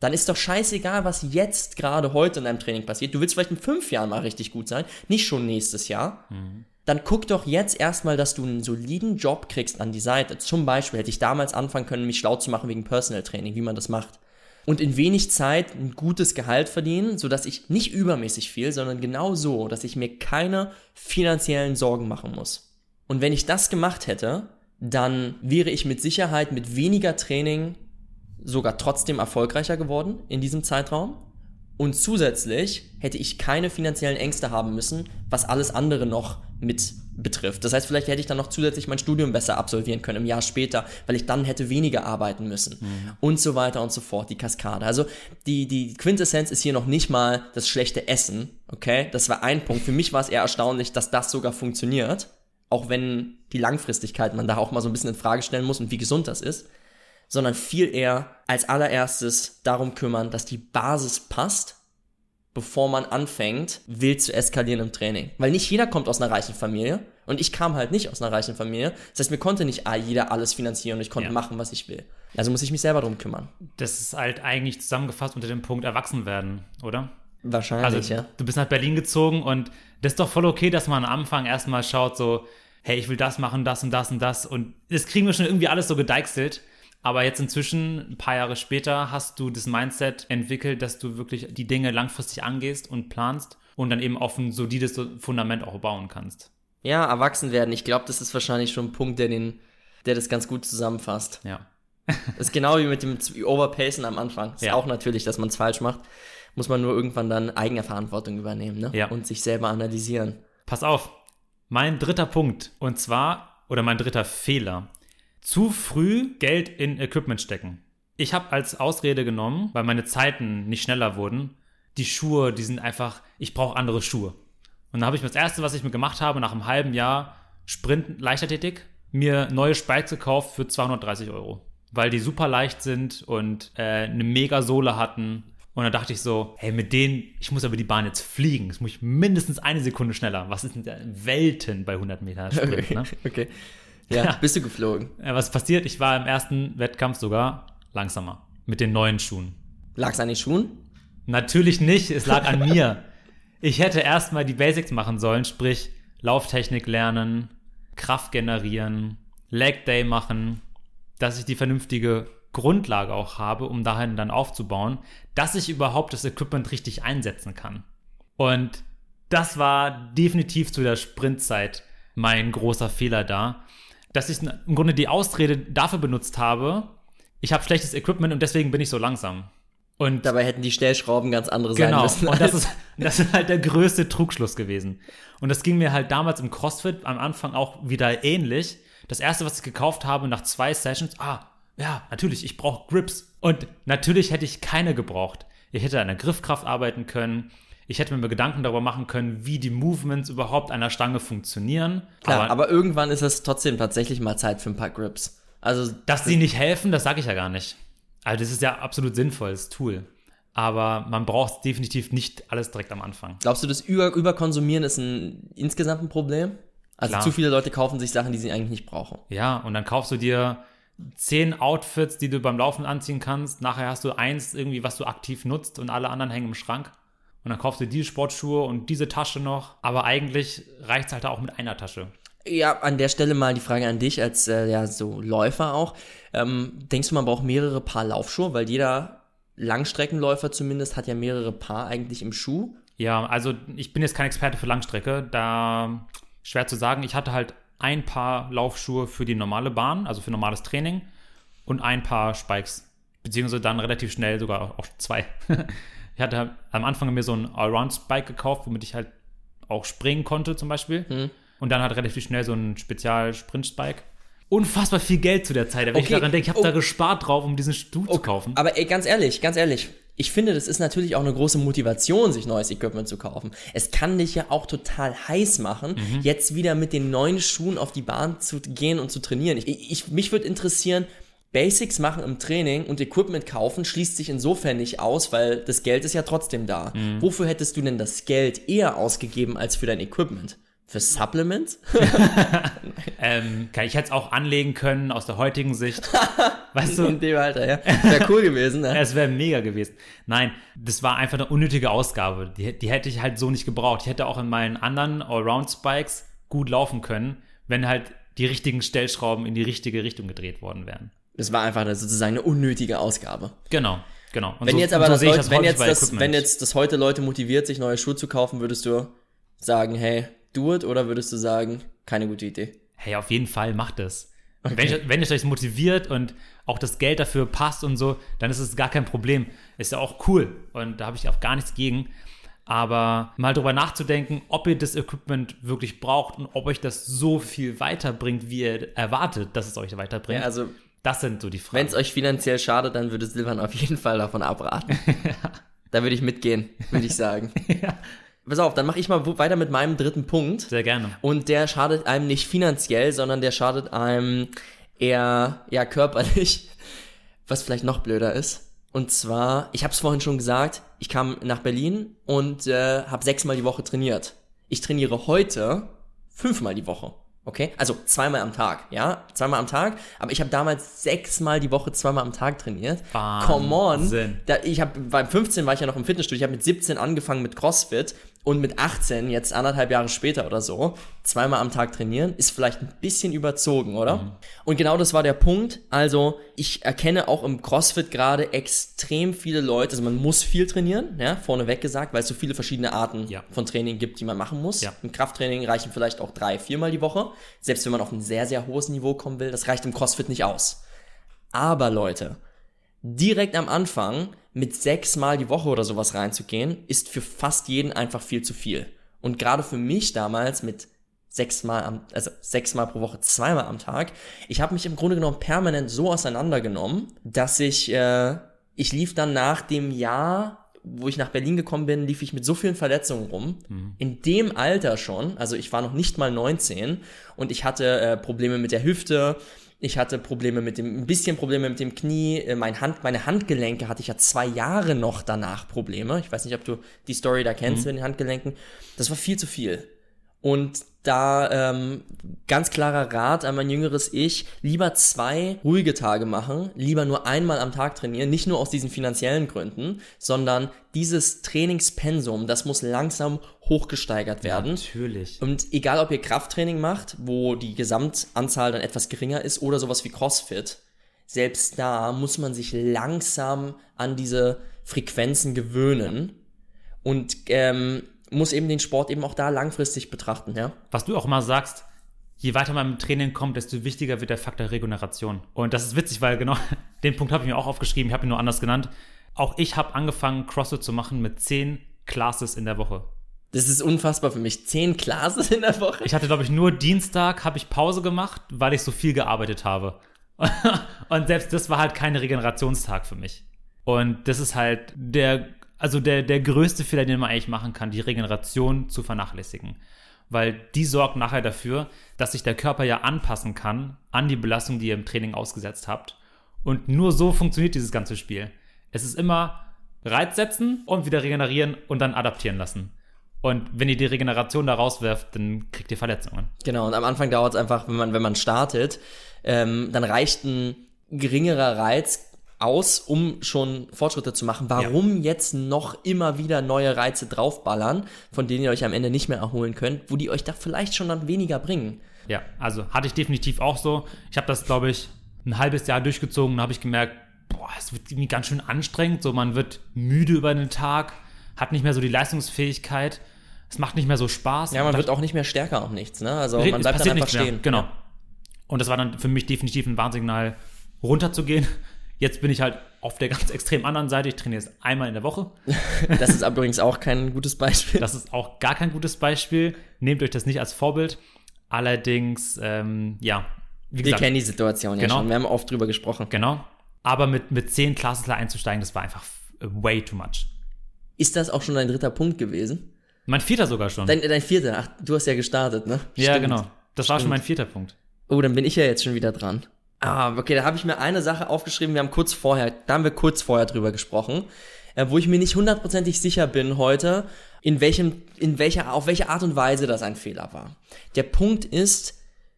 dann ist doch scheißegal, was jetzt gerade heute in deinem Training passiert. Du willst vielleicht in fünf Jahren mal richtig gut sein, nicht schon nächstes Jahr. Mhm. Dann guck doch jetzt erstmal, dass du einen soliden Job kriegst an die Seite. Zum Beispiel hätte ich damals anfangen können, mich schlau zu machen wegen Personal Training, wie man das macht. Und in wenig Zeit ein gutes Gehalt verdienen, sodass ich nicht übermäßig viel, sondern genau so, dass ich mir keine finanziellen Sorgen machen muss. Und wenn ich das gemacht hätte, dann wäre ich mit Sicherheit mit weniger Training sogar trotzdem erfolgreicher geworden in diesem Zeitraum. Und zusätzlich hätte ich keine finanziellen Ängste haben müssen, was alles andere noch mit betrifft. Das heißt, vielleicht hätte ich dann noch zusätzlich mein Studium besser absolvieren können im Jahr später, weil ich dann hätte weniger arbeiten müssen. Und so weiter und so fort, die Kaskade. Also die, die Quintessenz ist hier noch nicht mal das schlechte Essen, okay? Das war ein Punkt. Für mich war es eher erstaunlich, dass das sogar funktioniert. Auch wenn die Langfristigkeit man da auch mal so ein bisschen in Frage stellen muss und wie gesund das ist sondern viel eher als allererstes darum kümmern, dass die Basis passt, bevor man anfängt, wild zu eskalieren im Training. Weil nicht jeder kommt aus einer reichen Familie und ich kam halt nicht aus einer reichen Familie. Das heißt, mir konnte nicht jeder alles finanzieren und ich konnte Ja. machen, was ich will. Also muss ich mich selber drum kümmern. Das ist halt eigentlich zusammengefasst unter dem Punkt Erwachsen werden, oder? Wahrscheinlich, Also ja. du bist nach Berlin gezogen und das ist doch voll okay, dass man am Anfang erstmal schaut, so, hey, ich will das machen, das und das und das und das kriegen wir schon irgendwie alles so gedeichselt. Aber jetzt inzwischen, ein paar Jahre später, hast du das Mindset entwickelt, dass du wirklich die Dinge langfristig angehst und planst und dann eben auf ein solides Fundament auch bauen kannst. Ja, erwachsen werden. Ich glaube, das ist wahrscheinlich schon ein Punkt, der den, der das ganz gut zusammenfasst. Ja. Das ist genau wie mit dem Overpacen am Anfang. Ist Ja. auch natürlich, dass man es falsch macht. Muss man nur irgendwann dann eigene Verantwortung übernehmen, ne? Ja. Und sich selber analysieren. Pass auf, mein dritter Punkt und zwar, oder mein dritter Fehler, zu früh Geld in Equipment stecken. Ich habe als Ausrede genommen, weil meine Zeiten nicht schneller wurden, die Schuhe, die sind einfach, ich brauche andere Schuhe. Und dann habe ich mir das erste, was ich mir gemacht habe, nach einem halben Jahr Sprint Leichtathletik, mir neue Spikes gekauft für 230 Euro. Weil die super leicht sind und äh, eine mega Sohle hatten. Und dann dachte ich so, hey, mit denen, ich muss aber die Bahn jetzt fliegen. Das muss ich mindestens eine Sekunde schneller. Was ist denn da? Welten bei 100 Meter Sprint, ne? <laughs> okay. Ja, Ja. bist du geflogen? Äh, Was passiert? Ich war im ersten Wettkampf sogar langsamer. Mit den neuen Schuhen. Lag's an den Schuhen? Natürlich nicht, es lag an mir. Ich hätte erstmal die Basics machen sollen, sprich Lauftechnik lernen, Kraft generieren, Leg Day machen, dass ich die vernünftige Grundlage auch habe, um dahin dann aufzubauen, dass ich überhaupt das Equipment richtig einsetzen kann. Und das war definitiv zu der Sprintzeit mein großer Fehler da, dass ich im Grunde die Ausrede dafür benutzt habe, ich habe schlechtes Equipment und deswegen bin ich so langsam. Und Dabei hätten die Stellschrauben ganz andere sein Genau, müssen. und das ist, das ist halt der größte Trugschluss gewesen. Und das ging mir halt damals im CrossFit am Anfang auch wieder ähnlich. Das erste, was ich gekauft habe nach zwei Sessions, ah, ja, natürlich, ich brauche Grips. Und natürlich hätte ich keine gebraucht. Ich hätte an der Griffkraft arbeiten können. Ich hätte mir Gedanken darüber machen können, wie die Movements überhaupt an der Stange funktionieren. Klar, aber, irgendwann ist es trotzdem tatsächlich mal Zeit für ein paar Grips. Also, Dass sie nicht helfen, das sage ich ja gar nicht. Also das ist ja absolut sinnvolles Tool. Aber man braucht definitiv nicht alles direkt am Anfang. glaubst du, das Über Überkonsumieren ist ein insgesamt ein Problem? Also Klar. zu viele Leute kaufen sich Sachen, die sie eigentlich nicht brauchen. Ja, und dann kaufst du dir zehn Outfits, die du beim Laufen anziehen kannst. Nachher hast du eins irgendwie, was du aktiv nutzt und alle anderen hängen im Schrank. Und dann kaufst du diese Sportschuhe und diese Tasche noch. Aber eigentlich reicht es halt auch mit einer Tasche. Ja, an der Stelle mal die Frage an dich als äh, ja, so Läufer auch. Ähm, denkst du, man braucht mehrere Paar Laufschuhe? Weil jeder Langstreckenläufer zumindest hat ja mehrere Paar eigentlich im Schuh. Ja, also ich bin jetzt kein Experte für Langstrecke. Da schwer zu sagen. Ich hatte halt ein Paar Laufschuhe für die normale Bahn, also für normales Training. Und ein Paar Spikes. Beziehungsweise dann relativ schnell sogar auch zwei. <laughs> ich hatte am Anfang mir so ein Allround-Spike gekauft, womit ich halt auch springen konnte zum Beispiel. Und dann halt relativ schnell so ein Spezial-Sprint-Spike. unfassbar viel Geld zu der Zeit. Wenn ich Okay, daran denke, ich habe oh. da gespart drauf, um diesen Stuhl zu kaufen. Aber ey, ganz ehrlich, ganz ehrlich, ich finde, das ist natürlich auch eine große Motivation, sich neues Equipment zu kaufen. Es kann dich ja auch total heiß machen, Mhm. jetzt wieder mit den neuen Schuhen auf die Bahn zu gehen und zu trainieren. Ich, ich, mich würde interessieren, Basics machen im Training und Equipment kaufen schließt sich insofern nicht aus, weil das Geld ist ja trotzdem da. Mhm. Wofür hättest du denn das Geld eher ausgegeben als für dein Equipment? Für Supplements? <laughs> Ähm, ich hätte es auch anlegen können aus der heutigen Sicht. <laughs> weißt du, In dem Alter, ja. Wäre cool gewesen, ne? es wäre mega gewesen. Nein, das war einfach eine unnötige Ausgabe. Die, die hätte ich halt so nicht gebraucht. Ich hätte auch in meinen anderen Allround-Spikes gut laufen können, wenn halt die richtigen Stellschrauben in die richtige Richtung gedreht worden wären. Das war einfach eine, sozusagen eine unnötige Ausgabe. Genau, genau. Und Wenn so- jetzt aber so das Leute, wenn häufig jetzt das, wenn jetzt das heute Leute motiviert, sich neue Schuhe zu kaufen, würdest du sagen, hey, do it, oder würdest du sagen, keine gute Idee? hey, auf jeden Fall macht es. Wenn, ich, wenn es euch motiviert und auch das Geld dafür passt und so, dann ist es gar kein Problem. Ist ja auch cool und da habe ich auch gar nichts gegen. Aber mal drüber nachzudenken, ob ihr das Equipment wirklich braucht und ob euch das so viel weiterbringt, wie ihr erwartet, dass es euch weiterbringt. Ja, also, das sind so die wenn Fragen. es euch finanziell schadet, dann würde Silvan auf jeden Fall davon abraten. <laughs> Da würde ich mitgehen, würde ich sagen. <laughs> Pass auf, dann mache ich mal weiter mit meinem dritten Punkt. Sehr gerne. Und der schadet einem nicht finanziell, sondern der schadet einem eher ja körperlich, <laughs> was vielleicht noch blöder ist. Und zwar, ich habe es vorhin schon gesagt, ich kam nach Berlin und äh, habe sechsmal die Woche trainiert. Ich trainiere heute fünfmal die Woche. Okay? Also zweimal am Tag, ja? Zweimal am Tag. Aber ich habe damals sechsmal die Woche zweimal am Tag trainiert. Come on. Wahnsinn. Da, ich habe beim 15 war ich ja noch im Fitnessstudio. Ich habe mit 17 angefangen mit CrossFit und mit 18 jetzt anderthalb Jahre später oder so zweimal am Tag trainieren ist vielleicht ein bisschen überzogen, oder? Und genau das war der Punkt. Also ich erkenne auch im CrossFit gerade extrem viele Leute. Also man muss viel trainieren, ja, vorneweg gesagt, weil es so viele verschiedene Arten Ja. von Training gibt, die man machen muss. Ja. Im Krafttraining reichen vielleicht auch drei, viermal die Woche. Selbst wenn man auf ein sehr, sehr hohes Niveau kommen will, das reicht im CrossFit nicht aus. Aber Leute, direkt am Anfang mit sechsmal die Woche oder sowas reinzugehen, ist für fast jeden einfach viel zu viel. Und gerade für mich damals mit sechsmal am, also sechsmal pro Woche, zweimal am Tag, ich habe mich im Grunde genommen permanent so auseinandergenommen, dass ich, äh, ich lief dann nach dem Jahr, wo ich nach Berlin gekommen bin, lief ich mit so vielen Verletzungen rum. In dem Alter schon, also ich war noch nicht mal 19 und ich hatte äh, Probleme mit der Hüfte, ich hatte Probleme mit dem, ein bisschen Probleme mit dem Knie, äh, mein Hand, meine Handgelenke hatte ich ja zwei Jahre noch danach Probleme. Ich weiß nicht, ob du die Story da kennst mit den Handgelenken. Das war viel zu viel. Und da ähm, ganz klarer Rat an mein jüngeres Ich, lieber zwei ruhige Tage machen, lieber nur einmal am Tag trainieren, nicht nur aus diesen finanziellen Gründen, sondern dieses Trainingspensum, das muss langsam hochgesteigert werden. Natürlich. Und egal, ob ihr Krafttraining macht, wo die Gesamtanzahl dann etwas geringer ist, oder sowas wie CrossFit, selbst da muss man sich langsam an diese Frequenzen gewöhnen und ähm, muss eben den Sport eben auch da langfristig betrachten, ja. was du auch immer sagst, je weiter man im Training kommt, desto wichtiger wird der Faktor Regeneration. Und das ist witzig, weil genau <laughs> den Punkt habe ich mir auch aufgeschrieben, ich habe ihn nur anders genannt. Auch ich habe angefangen, CrossFit zu machen mit zehn Classes in der Woche. Das ist unfassbar für mich. Zehn Classes in der Woche. Ich hatte, glaube ich, nur Dienstag habe ich Pause gemacht, weil ich so viel gearbeitet habe. <laughs> Und selbst das war halt kein Regenerationstag für mich. Und das ist halt der, also der, der größte Fehler, den man eigentlich machen kann, die Regeneration zu vernachlässigen. Weil die sorgt nachher dafür, dass sich der Körper ja anpassen kann an die Belastung, die ihr im Training ausgesetzt habt. Und nur so funktioniert dieses ganze Spiel. Es ist immer Reiz setzen und wieder regenerieren und dann adaptieren lassen. Und wenn ihr die Regeneration da rauswerft, dann kriegt ihr Verletzungen. Genau, und am Anfang dauert es einfach, wenn man, wenn man startet, ähm, dann reicht ein geringerer Reiz aus, um schon Fortschritte zu machen. Warum jetzt noch immer wieder neue Reize draufballern, von denen ihr euch am Ende nicht mehr erholen könnt, wo die euch da vielleicht schon dann weniger bringen? Ja, also hatte ich definitiv auch so. Ich habe das, glaube ich, ein halbes Jahr durchgezogen und habe ich gemerkt, boah, es wird irgendwie ganz schön anstrengend. So, man wird müde über den Tag, hat nicht mehr so die Leistungsfähigkeit. Es macht nicht mehr so Spaß. Ja, man wird auch nicht mehr stärker auch nichts, ne? Also man bleibt dann einfach nichts mehr. stehen. Genau. Und das war dann für mich definitiv ein Warnsignal, runterzugehen. Jetzt bin ich halt auf der ganz extrem anderen Seite. Ich trainiere jetzt einmal in der Woche. <laughs> Das ist übrigens auch kein gutes Beispiel. Das ist auch gar kein gutes Beispiel. Nehmt euch das nicht als Vorbild. Allerdings, ähm, ja, wie Wir gesagt, kennen die Situation ja Genau. schon. Wir haben oft drüber gesprochen. genau. Aber mit, mit zehn Klassler einzusteigen, das war einfach way too much. Ist das auch schon dein dritter Punkt gewesen? Mein vierter sogar schon. Dein, dein vierter. Ach, du hast ja gestartet, ne? ja, Stimmt. genau. Das war schon mein vierter Punkt. Oh, dann bin ich ja jetzt schon wieder dran. Ah, okay, da habe ich mir eine Sache aufgeschrieben. Wir haben kurz vorher, da haben wir kurz vorher drüber gesprochen, äh, wo ich mir nicht hundertprozentig sicher bin heute, in welchem, in welcher, auf welche Art und Weise das ein Fehler war. Der Punkt ist,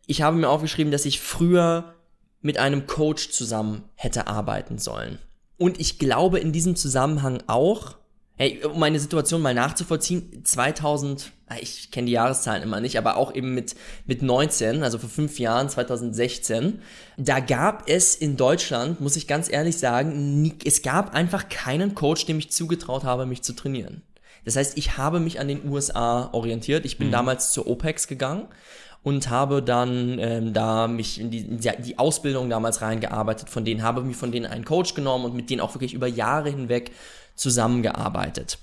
ich habe mir aufgeschrieben, dass ich früher mit einem Coach zusammen hätte arbeiten sollen. Und ich glaube in diesem Zusammenhang auch, hey, um meine Situation mal nachzuvollziehen, 2000, ah, ich kenne die Jahreszahlen immer nicht, aber auch eben mit, mit 19, also vor fünf Jahren, 2016, da gab es in Deutschland, muss ich ganz ehrlich sagen, nie, es gab einfach keinen Coach, dem ich zugetraut habe, mich zu trainieren. Das heißt, ich habe mich an den USA orientiert. Ich bin damals zur OPEX gegangen und habe dann ähm, da mich in die, in die die Ausbildung damals reingearbeitet von denen, habe mir von denen einen Coach genommen und mit denen auch wirklich über Jahre hinweg zusammengearbeitet.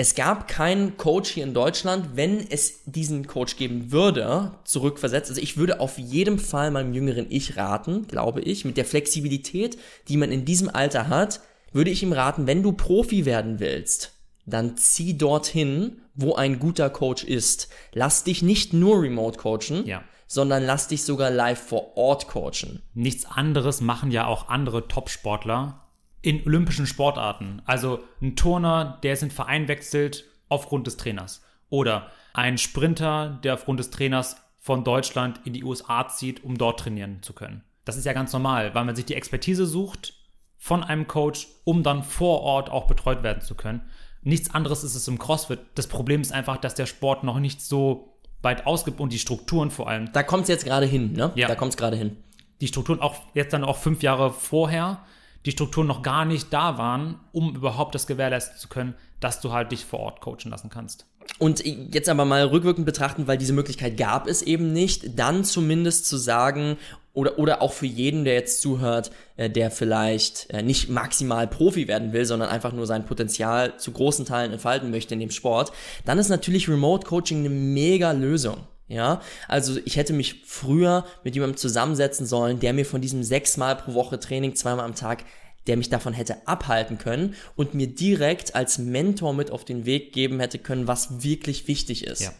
Es gab keinen Coach hier in Deutschland, wenn es diesen Coach geben würde, zurückversetzt. Also ich würde auf jeden Fall meinem jüngeren Ich raten, glaube ich, mit der Flexibilität, die man in diesem Alter hat, würde ich ihm raten, wenn du Profi werden willst, dann zieh dorthin, wo ein guter Coach ist. Lass dich nicht nur remote coachen, Ja. sondern lass dich sogar live vor Ort coachen. Nichts anderes machen ja auch andere Top-Sportler in olympischen Sportarten. Also ein Turner, der jetzt in den Verein wechselt aufgrund des Trainers. Oder ein Sprinter, der aufgrund des Trainers von Deutschland in die USA zieht, um dort trainieren zu können. Das ist ja ganz normal, weil man sich die Expertise sucht von einem Coach, um dann vor Ort auch betreut werden zu können. Nichts anderes ist es im CrossFit. Das Problem ist einfach, dass der Sport noch nicht so weit ausgibt und die Strukturen vor allem Da kommt es jetzt gerade hin, ne? Ja. Da kommt es gerade hin. die Strukturen auch jetzt dann auch fünf Jahre vorher, die Strukturen noch gar nicht da waren, um überhaupt das gewährleisten zu können, dass du halt dich vor Ort coachen lassen kannst. Und jetzt aber mal rückwirkend betrachten, weil diese Möglichkeit gab es eben nicht, dann zumindest zu sagen, oder, oder auch für jeden, der jetzt zuhört, äh, der vielleicht äh, nicht maximal Profi werden will, sondern einfach nur sein Potenzial zu großen Teilen entfalten möchte in dem Sport, dann ist natürlich Remote Coaching eine mega Lösung. Ja, also ich hätte mich früher mit jemandem zusammensetzen sollen, der mir von diesem sechsmal pro Woche Training, zweimal am Tag, der mich davon hätte abhalten können und mir direkt als Mentor mit auf den Weg geben hätte können, was wirklich wichtig ist. Ja.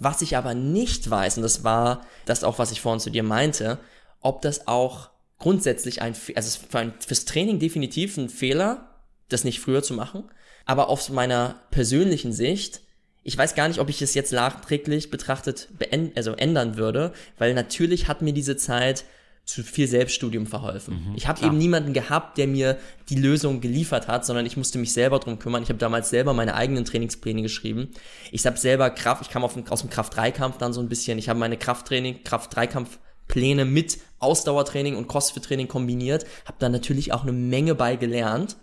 Was ich aber nicht weiß, und das war das auch, was ich vorhin zu dir meinte, ob das auch grundsätzlich ein, also für ein, fürs Training definitiv ein Fehler, das nicht früher zu machen, aber aus meiner persönlichen Sicht, ich weiß gar nicht, ob ich es jetzt nachträglich betrachtet also ändern würde, weil natürlich hat mir diese Zeit zu viel Selbststudium verholfen. ich habe eben niemanden gehabt, der mir die Lösung geliefert hat, sondern ich musste mich selber drum kümmern. Ich habe damals selber meine eigenen Trainingspläne geschrieben. Ich habe selber Kraft, ich kam auf, aus dem Kraft-3-Kampf dann so ein bisschen. Ich habe meine Krafttraining, Kraft-3-Kampf-Pläne mit Ausdauertraining und Crossfit-Training kombiniert. Habe da natürlich auch eine Menge bei gelernt.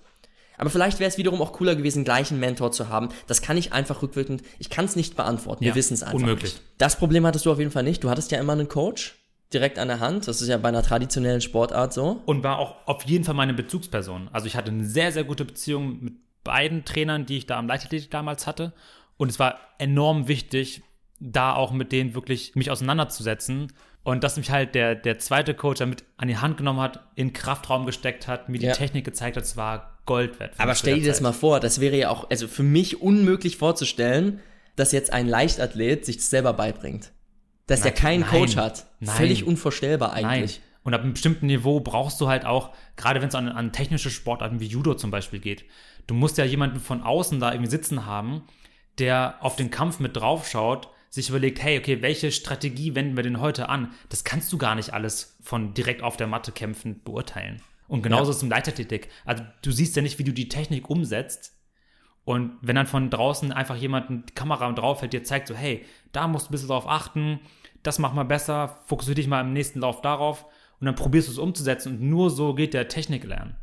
Aber vielleicht wäre es wiederum auch cooler gewesen, gleich einen Mentor zu haben. Das kann ich einfach rückwirkend, ich kann es nicht beantworten. Wir Ja, wissen es einfach unmöglich. nicht. Das Problem hattest du auf jeden Fall nicht. Du hattest ja immer einen Coach direkt an der Hand. Das ist ja bei einer traditionellen Sportart so. Und war auch auf jeden Fall meine Bezugsperson. Also ich hatte eine sehr, sehr gute Beziehung mit beiden Trainern, die ich da am Leichtathletik damals hatte. Und es war enorm wichtig, da auch mit denen wirklich mich auseinanderzusetzen. Und dass mich halt der, der zweite Coach damit an die Hand genommen hat, in Kraftraum gesteckt hat, mir die Ja. Technik gezeigt hat, es war Gold wert. Aber stell dir das mal vor, das wäre ja auch, also für mich unmöglich vorzustellen, dass jetzt ein Leichtathlet sich das selber beibringt. Dass der Nein, keinen nein, Coach hat. nein. Völlig unvorstellbar Nein. eigentlich. Und ab einem bestimmten Niveau brauchst du halt auch, gerade wenn es an, an technische Sportarten wie Judo zum Beispiel geht, du musst ja jemanden von außen da irgendwie sitzen haben, der auf den Kampf mit draufschaut, sich überlegt, hey, okay, welche Strategie wenden wir denn heute an? Das kannst du gar nicht alles von direkt auf der Matte kämpfen beurteilen. Und genauso Ja. ist es im Leichtathletik. Also du siehst ja nicht, wie du die Technik umsetzt. Und wenn dann von draußen einfach jemand eine Kamera draufhält, dir zeigt so, hey, da musst du ein bisschen drauf achten, das mach mal besser, fokussiere dich mal im nächsten Lauf darauf und dann probierst du es umzusetzen und nur so geht der Technik lernen.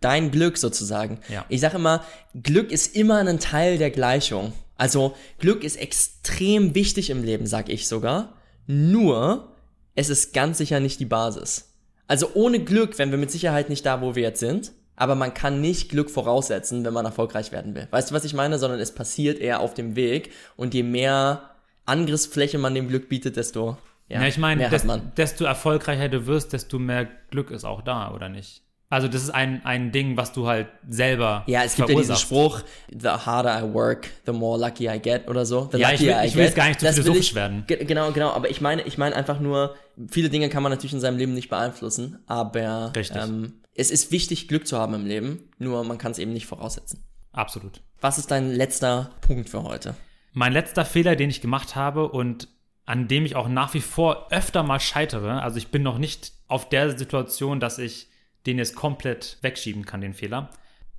Dein Glück sozusagen. Ja. Ich sage immer, Glück ist immer ein Teil der Gleichung. Also Glück ist extrem wichtig im Leben, sag ich sogar. Nur, es ist ganz sicher nicht die Basis. Also ohne Glück wären wir mit Sicherheit nicht da, wo wir jetzt sind. Aber man kann nicht Glück voraussetzen, wenn man erfolgreich werden will. Weißt du, was ich meine? Sondern es passiert eher auf dem Weg. Und je mehr Angriffsfläche man dem Glück bietet, desto Ja, ich meine, mehr des, desto erfolgreicher du wirst, desto mehr Glück ist auch da, oder nicht? Also das ist ein, ein Ding, was du halt selber Ja, es gibt ja diesen. Spruch, the harder I work, the more lucky I get oder so. The Ja, ich will- ich will jetzt gar nicht zu Das philosophisch ich- werden. Ge genau, genau, aber ich meine, ich meine einfach nur, viele Dinge kann man natürlich in seinem Leben nicht beeinflussen, aber ähm, es ist wichtig, Glück zu haben im Leben, nur man kann es eben nicht voraussetzen. Absolut. Was ist dein letzter Punkt für heute? Mein letzter Fehler, den ich gemacht habe und an dem ich auch nach wie vor öfter mal scheitere, also ich bin noch nicht auf der Situation, dass ich den jetzt komplett wegschieben kann, den Fehler,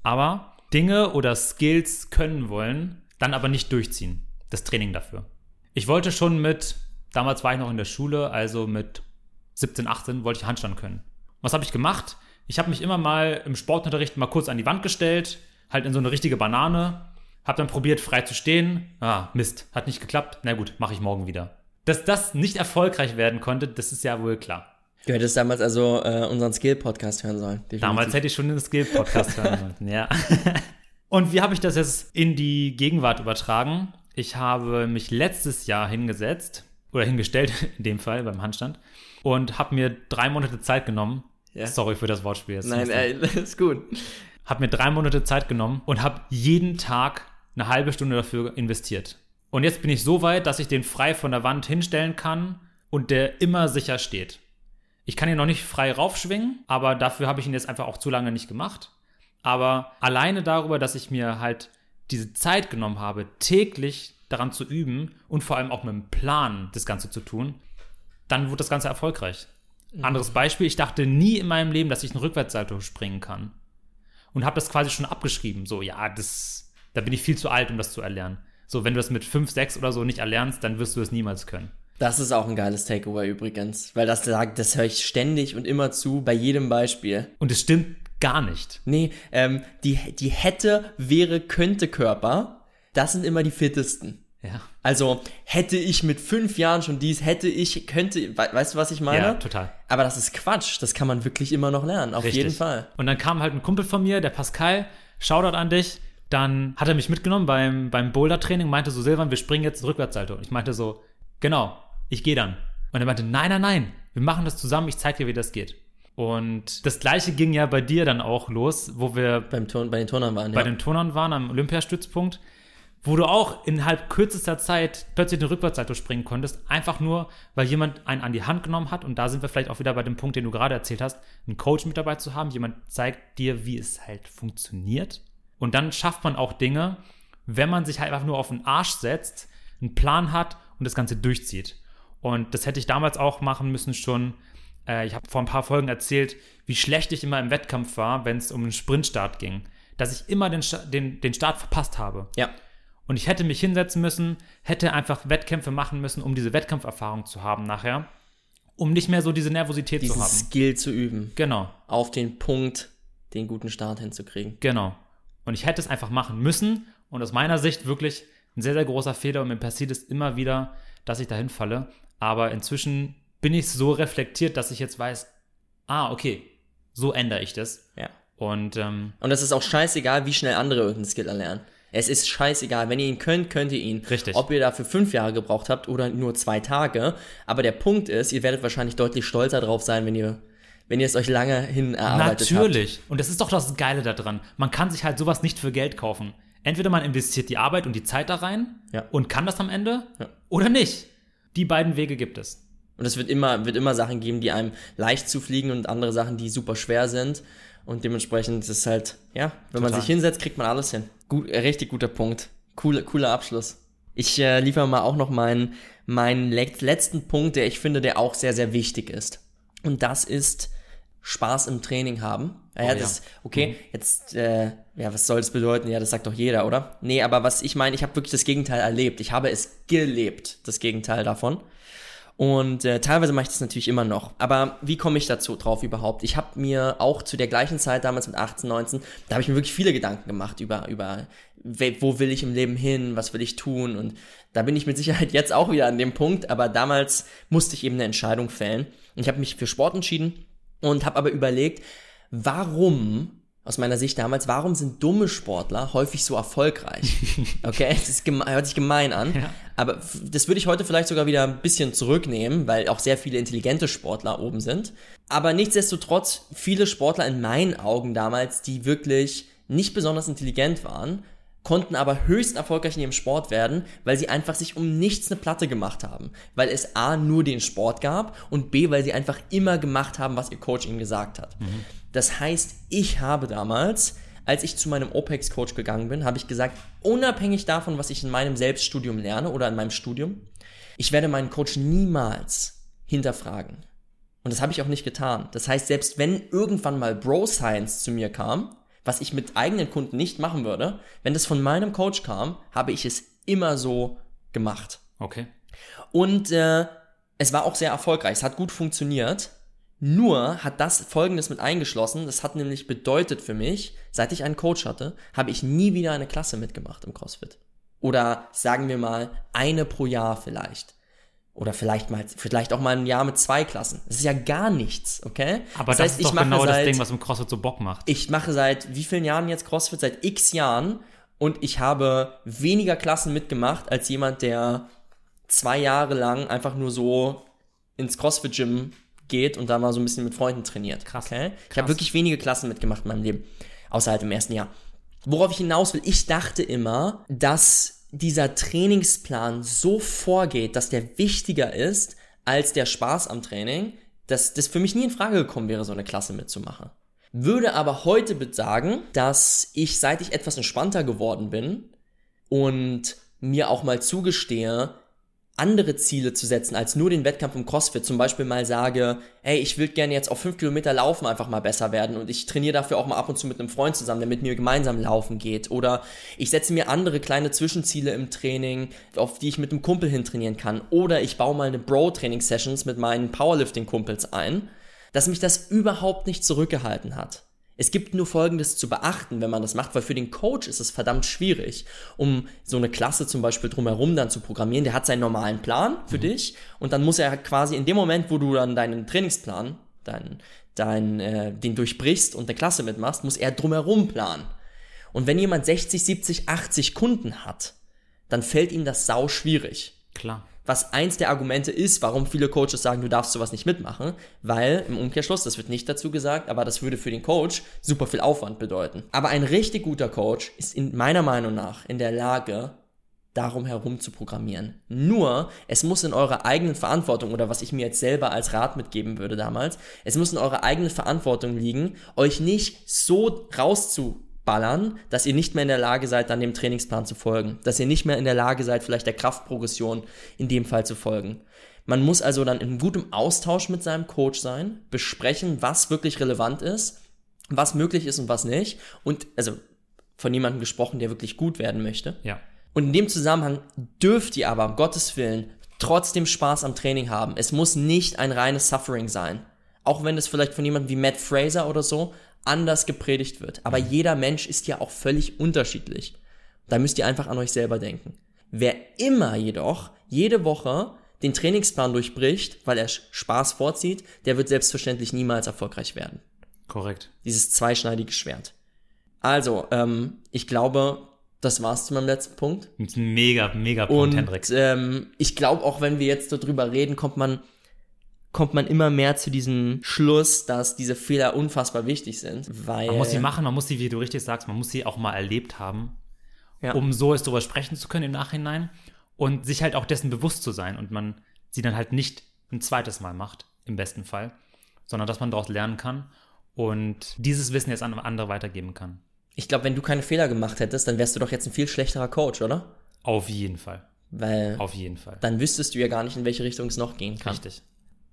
aber Dinge oder Skills können wollen, dann aber nicht durchziehen. Das Training dafür. Ich wollte schon mit, damals war ich noch in der Schule, also mit 17, 18 wollte ich Handstand können. Was habe ich gemacht? Ich habe mich immer mal im Sportunterricht mal kurz an die Wand gestellt, halt in so eine richtige Banane, habe dann probiert frei zu stehen. Ah, Mist, hat nicht geklappt. Na gut, mache ich morgen wieder. Dass das nicht erfolgreich werden konnte, das ist ja wohl klar. Du hättest damals also äh, unseren Skill-Podcast hören sollen. definitiv. Damals hätte ich schon den Skill-Podcast hören sollen, <laughs> ja. Und wie habe ich das jetzt in die Gegenwart übertragen? Ich habe mich letztes Jahr hingesetzt, oder hingestellt <laughs> in dem Fall beim Handstand, und habe mir drei Monate Zeit genommen. Ja. Sorry für das Wortspiel jetzt. Nein, ey, ist <laughs> gut. habe mir drei Monate Zeit genommen und habe jeden Tag eine halbe Stunde dafür investiert. Und jetzt bin ich so weit, dass ich den frei von der Wand hinstellen kann und der immer sicher steht. Ich kann ihn noch nicht frei raufschwingen, aber dafür habe ich ihn jetzt einfach auch zu lange nicht gemacht. Aber alleine darüber, dass ich mir halt diese Zeit genommen habe, täglich daran zu üben und vor allem auch mit einem Plan das Ganze zu tun, dann wird das Ganze erfolgreich. Anderes Beispiel, ich dachte nie in meinem Leben, dass ich einen Rückwärtssalto springen kann und habe das quasi schon abgeschrieben. So, ja, das, da bin ich viel zu alt, um das zu erlernen. So, wenn du das mit 5, 6 oder so nicht erlernst, dann wirst du es niemals können. Das ist auch ein geiles Takeaway übrigens, weil das sagt, das höre ich ständig und immer zu, bei jedem Beispiel. Und es stimmt gar nicht. Nee, ähm, die, die hätte, wäre, könnte Körper, das sind immer die fittesten. Ja. Also hätte ich mit fünf Jahren schon dies, hätte ich, könnte, we weißt du, was ich meine? Ja, total. Aber das ist Quatsch, das kann man wirklich immer noch lernen, auf Richtig. jeden Fall. Und dann kam halt ein Kumpel von mir, der Pascal, Shoutout an dich. Dann hat er mich mitgenommen beim, beim Boulder-Training, meinte so, Silvan, wir springen jetzt Rückwärtssalto. Und ich meinte so, genau, ich gehe dann. Und er meinte, nein, nein, nein, wir machen das zusammen, ich zeig dir, wie das geht. Und das gleiche ging ja bei dir dann auch los, wo wir Beim Turn, bei den Turnern waren, bei ja. den Turnern waren am Olympiastützpunkt, wo du auch innerhalb kürzester Zeit plötzlich den Rückwärtssalto springen konntest, einfach nur, weil jemand einen an die Hand genommen hat. Und da sind wir vielleicht auch wieder bei dem Punkt, den du gerade erzählt hast, einen Coach mit dabei zu haben. Jemand zeigt dir, wie es halt funktioniert. Und dann schafft man auch Dinge, wenn man sich halt einfach nur auf den Arsch setzt, einen Plan hat und das Ganze durchzieht. Und das hätte ich damals auch machen müssen schon. Äh, ich habe vor ein paar Folgen erzählt, wie schlecht ich immer im Wettkampf war, wenn es um einen Sprintstart ging. Dass ich immer den, den, den Start verpasst habe. ja. Und ich hätte mich hinsetzen müssen, hätte einfach Wettkämpfe machen müssen, um diese Wettkampferfahrung zu haben nachher. Um nicht mehr so diese Nervosität Diesen zu haben. Skill zu üben, Genau, auf den Punkt, den guten Start hinzukriegen. genau. Und ich hätte es einfach machen müssen. Und aus meiner Sicht wirklich ein sehr, sehr großer Fehler. Und mir passiert es immer wieder, dass ich dahin falle. Aber inzwischen bin ich so reflektiert, dass ich jetzt weiß, ah, okay, so ändere ich das. Ja. Und ähm, Und es ist auch scheißegal, wie schnell andere irgendeinen Skill erlernen. Es ist scheißegal. Wenn ihr ihn könnt, könnt ihr ihn. Richtig. Ob ihr dafür fünf Jahre gebraucht habt oder nur zwei Tage. Aber der Punkt ist, ihr werdet wahrscheinlich deutlich stolzer drauf sein, wenn ihr, wenn ihr es euch lange hin erarbeitet habt. Natürlich. Und das ist doch das Geile daran. Man kann sich halt sowas nicht für Geld kaufen. Entweder man investiert die Arbeit und die Zeit da rein Ja. und kann das am Ende Ja. oder nicht. Die beiden Wege gibt es. Und es wird immer, wird immer Sachen geben, die einem leicht zufliegen und andere Sachen, die super schwer sind. Und dementsprechend ist es halt, ja, wenn man Total. sich hinsetzt, kriegt man alles hin. Gut, äh, richtig guter Punkt. Coole, cooler Abschluss. Ich äh, liefere mal auch noch meinen, meinen le letzten Punkt, der ich finde, der auch sehr, sehr wichtig ist. Und das ist Spaß im Training haben. Ja, Oh ja, ja. das, okay, jetzt, äh, ja, was soll das bedeuten? Ja, das sagt doch jeder, oder? Nee, aber was ich meine, ich habe wirklich das Gegenteil erlebt. Ich habe es gelebt, das Gegenteil davon. Und äh, teilweise mache ich das natürlich immer noch. Aber wie komme ich dazu drauf überhaupt? Ich habe mir auch zu der gleichen Zeit, damals mit 18, 19, da habe ich mir wirklich viele Gedanken gemacht über, über wo will ich im Leben hin, was will ich tun. Und da bin ich mit Sicherheit jetzt auch wieder an dem Punkt. Aber damals musste ich eben eine Entscheidung fällen. Und ich habe mich für Sport entschieden und habe aber überlegt, warum aus meiner Sicht damals, warum sind dumme Sportler häufig so erfolgreich? <laughs> Okay, das hört sich gemein an, ja. aber das würde ich heute vielleicht sogar wieder ein bisschen zurücknehmen, weil auch sehr viele intelligente Sportler oben sind. Aber nichtsdestotrotz, viele Sportler in meinen Augen damals, die wirklich nicht besonders intelligent waren, konnten aber höchst erfolgreich in ihrem Sport werden, weil sie einfach sich um nichts eine Platte gemacht haben. Weil es A nur den Sport gab und B, weil sie einfach immer gemacht haben, was ihr Coach ihnen gesagt hat. Mhm. Das heißt, ich habe damals, als ich zu meinem OPEX-Coach gegangen bin, habe ich gesagt, unabhängig davon, was ich in meinem Selbststudium lerne oder in meinem Studium, ich werde meinen Coach niemals hinterfragen. Und das habe ich auch nicht getan. Das heißt, selbst wenn irgendwann mal Bro Science zu mir kam, was ich mit eigenen Kunden nicht machen würde, wenn das von meinem Coach kam, habe ich es immer so gemacht. Okay. Und äh, es war auch sehr erfolgreich. Es hat gut funktioniert. Nur hat das Folgendes mit eingeschlossen. Das hat nämlich bedeutet für mich, seit ich einen Coach hatte, habe ich nie wieder eine Klasse mitgemacht im CrossFit. Oder sagen wir mal eine pro Jahr vielleicht. Oder vielleicht mal, vielleicht auch mal ein Jahr mit zwei Klassen. Das ist ja gar nichts, okay? Aber das, das heißt, ist doch genau seit, das Ding, was im CrossFit so Bock macht. Ich mache seit wie vielen Jahren jetzt CrossFit? Seit x Jahren. Und ich habe weniger Klassen mitgemacht als jemand, der zwei Jahre lang einfach nur so ins CrossFit-Gym geht und da mal so ein bisschen mit Freunden trainiert. Krass. Okay? Krass. Ich habe wirklich wenige Klassen mitgemacht in meinem Leben. Außer halt im ersten Jahr. Worauf ich hinaus will, ich dachte immer, dass dieser Trainingsplan so vorgeht, dass der wichtiger ist als der Spaß am Training, dass das für mich nie in Frage gekommen wäre, so eine Klasse mitzumachen. Würde aber heute sagen, dass ich, seit ich etwas entspannter geworden bin und mir auch mal zugestehe, andere Ziele zu setzen als nur den Wettkampf im CrossFit. Zum Beispiel mal sage, ey, ich will gerne jetzt auf fünf Kilometer laufen einfach mal besser werden und ich trainiere dafür auch mal ab und zu mit einem Freund zusammen, der mit mir gemeinsam laufen geht. Oder ich setze mir andere kleine Zwischenziele im Training, auf die ich mit einem Kumpel hin trainieren kann. Oder ich baue mal eine Bro-Training-Sessions mit meinen Powerlifting-Kumpels ein, dass mich das überhaupt nicht zurückgehalten hat. Es gibt nur Folgendes zu beachten, wenn man das macht, weil für den Coach ist es verdammt schwierig, um so eine Klasse zum Beispiel drumherum dann zu programmieren. Der hat seinen normalen Plan für mhm. dich und dann muss er quasi in dem Moment, wo du dann deinen Trainingsplan, dein, dein, äh, den durchbrichst und eine Klasse mitmachst, muss er drumherum planen. Und wenn jemand 60, 70, 80 Kunden hat, dann fällt ihm das sau schwierig. Klar was eins der Argumente ist, warum viele Coaches sagen, du darfst sowas nicht mitmachen, weil im Umkehrschluss, das wird nicht dazu gesagt, aber das würde für den Coach super viel Aufwand bedeuten. Aber ein richtig guter Coach ist in meiner Meinung nach in der Lage, darum herum zu programmieren. Nur, es muss in eurer eigenen Verantwortung oder was ich mir jetzt selber als Rat mitgeben würde damals, es muss in eurer eigenen Verantwortung liegen, euch nicht so rauszu ballern, dass ihr nicht mehr in der Lage seid, dann dem Trainingsplan zu folgen. Dass ihr nicht mehr in der Lage seid, vielleicht der Kraftprogression in dem Fall zu folgen. Man muss also dann in gutem Austausch mit seinem Coach sein, besprechen, was wirklich relevant ist, was möglich ist und was nicht. Und also von jemandem gesprochen, der wirklich gut werden möchte. Ja. Und in dem Zusammenhang dürft ihr aber, um Gottes Willen, trotzdem Spaß am Training haben. Es muss nicht ein reines Suffering sein. Auch wenn es vielleicht von jemandem wie Matt Fraser oder so anders gepredigt wird. Aber jeder Mensch ist ja auch völlig unterschiedlich. Da müsst ihr einfach an euch selber denken. Wer immer jedoch jede Woche den Trainingsplan durchbricht, weil er Spaß vorzieht, der wird selbstverständlich niemals erfolgreich werden. Korrekt. Dieses zweischneidige Schwert. Also, ähm, ich glaube, das war's zu meinem letzten Punkt. Mega, mega Punkt, Und, Hendrik. Ähm, ich glaube, auch wenn wir jetzt darüber reden, kommt man kommt man immer mehr zu diesem Schluss, dass diese Fehler unfassbar wichtig sind. Weil man muss sie machen, man muss sie, wie du richtig sagst, man muss sie auch mal erlebt haben, ja. um so es darüber sprechen zu können im Nachhinein und sich halt auch dessen bewusst zu sein und man sie dann halt nicht ein zweites Mal macht, im besten Fall, sondern dass man daraus lernen kann und dieses Wissen jetzt an andere weitergeben kann. Ich glaube, wenn du keine Fehler gemacht hättest, dann wärst du doch jetzt ein viel schlechterer Coach, oder? Auf jeden Fall. Weil auf jeden Fall. Dann wüsstest du ja gar nicht, in welche Richtung es noch gehen kann. Richtig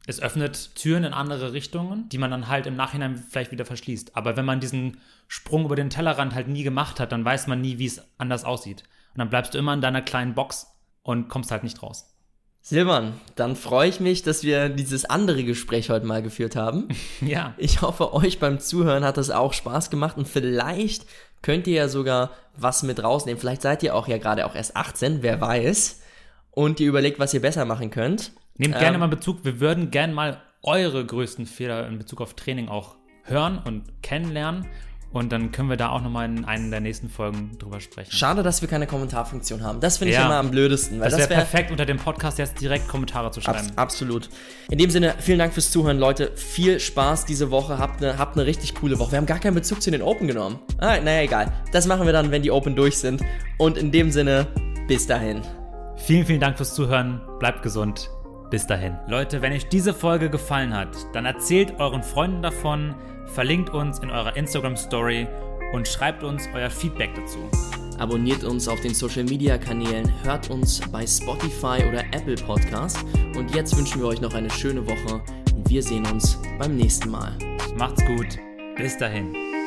es öffnet Türen in andere Richtungen, die man dann halt im Nachhinein vielleicht wieder verschließt. Aber wenn man diesen Sprung über den Tellerrand halt nie gemacht hat, dann weiß man nie, wie es anders aussieht. Und dann bleibst du immer in deiner kleinen Box und kommst halt nicht raus. Silvan, dann freue ich mich, dass wir dieses andere Gespräch heute mal geführt haben. <laughs> ja. Ich hoffe, euch beim Zuhören hat das auch Spaß gemacht und vielleicht könnt ihr ja sogar was mit rausnehmen. Vielleicht seid ihr auch ja gerade auch erst 18, wer weiß. Und ihr überlegt, was ihr besser machen könnt. Nehmt ähm, gerne mal Bezug. Wir würden gerne mal eure größten Fehler in Bezug auf Training auch hören und kennenlernen. Und dann können wir da auch nochmal in einer der nächsten Folgen drüber sprechen. Schade, dass wir keine Kommentarfunktion haben. Das finde ich Ja. immer am blödesten. Weil das wäre wäre perfekt, unter dem Podcast jetzt direkt Kommentare zu schreiben. Abs absolut. In dem Sinne, vielen Dank fürs Zuhören, Leute. Viel Spaß diese Woche. Habt eine habt ne richtig coole Woche. Wir haben gar keinen Bezug zu den Open genommen. Ah, naja, egal. Das machen wir dann, wenn die Open durch sind. Und in dem Sinne, bis dahin. Vielen, vielen Dank fürs Zuhören. Bleibt gesund. Bis dahin. Leute, wenn euch diese Folge gefallen hat, dann erzählt euren Freunden davon, verlinkt uns in eurer Instagram Story und schreibt uns euer Feedback dazu. Abonniert uns auf den Social Media Kanälen, hört uns bei Spotify oder Apple Podcast. Und jetzt wünschen wir euch noch eine schöne Woche und wir sehen uns beim nächsten Mal. Macht's gut. Bis dahin.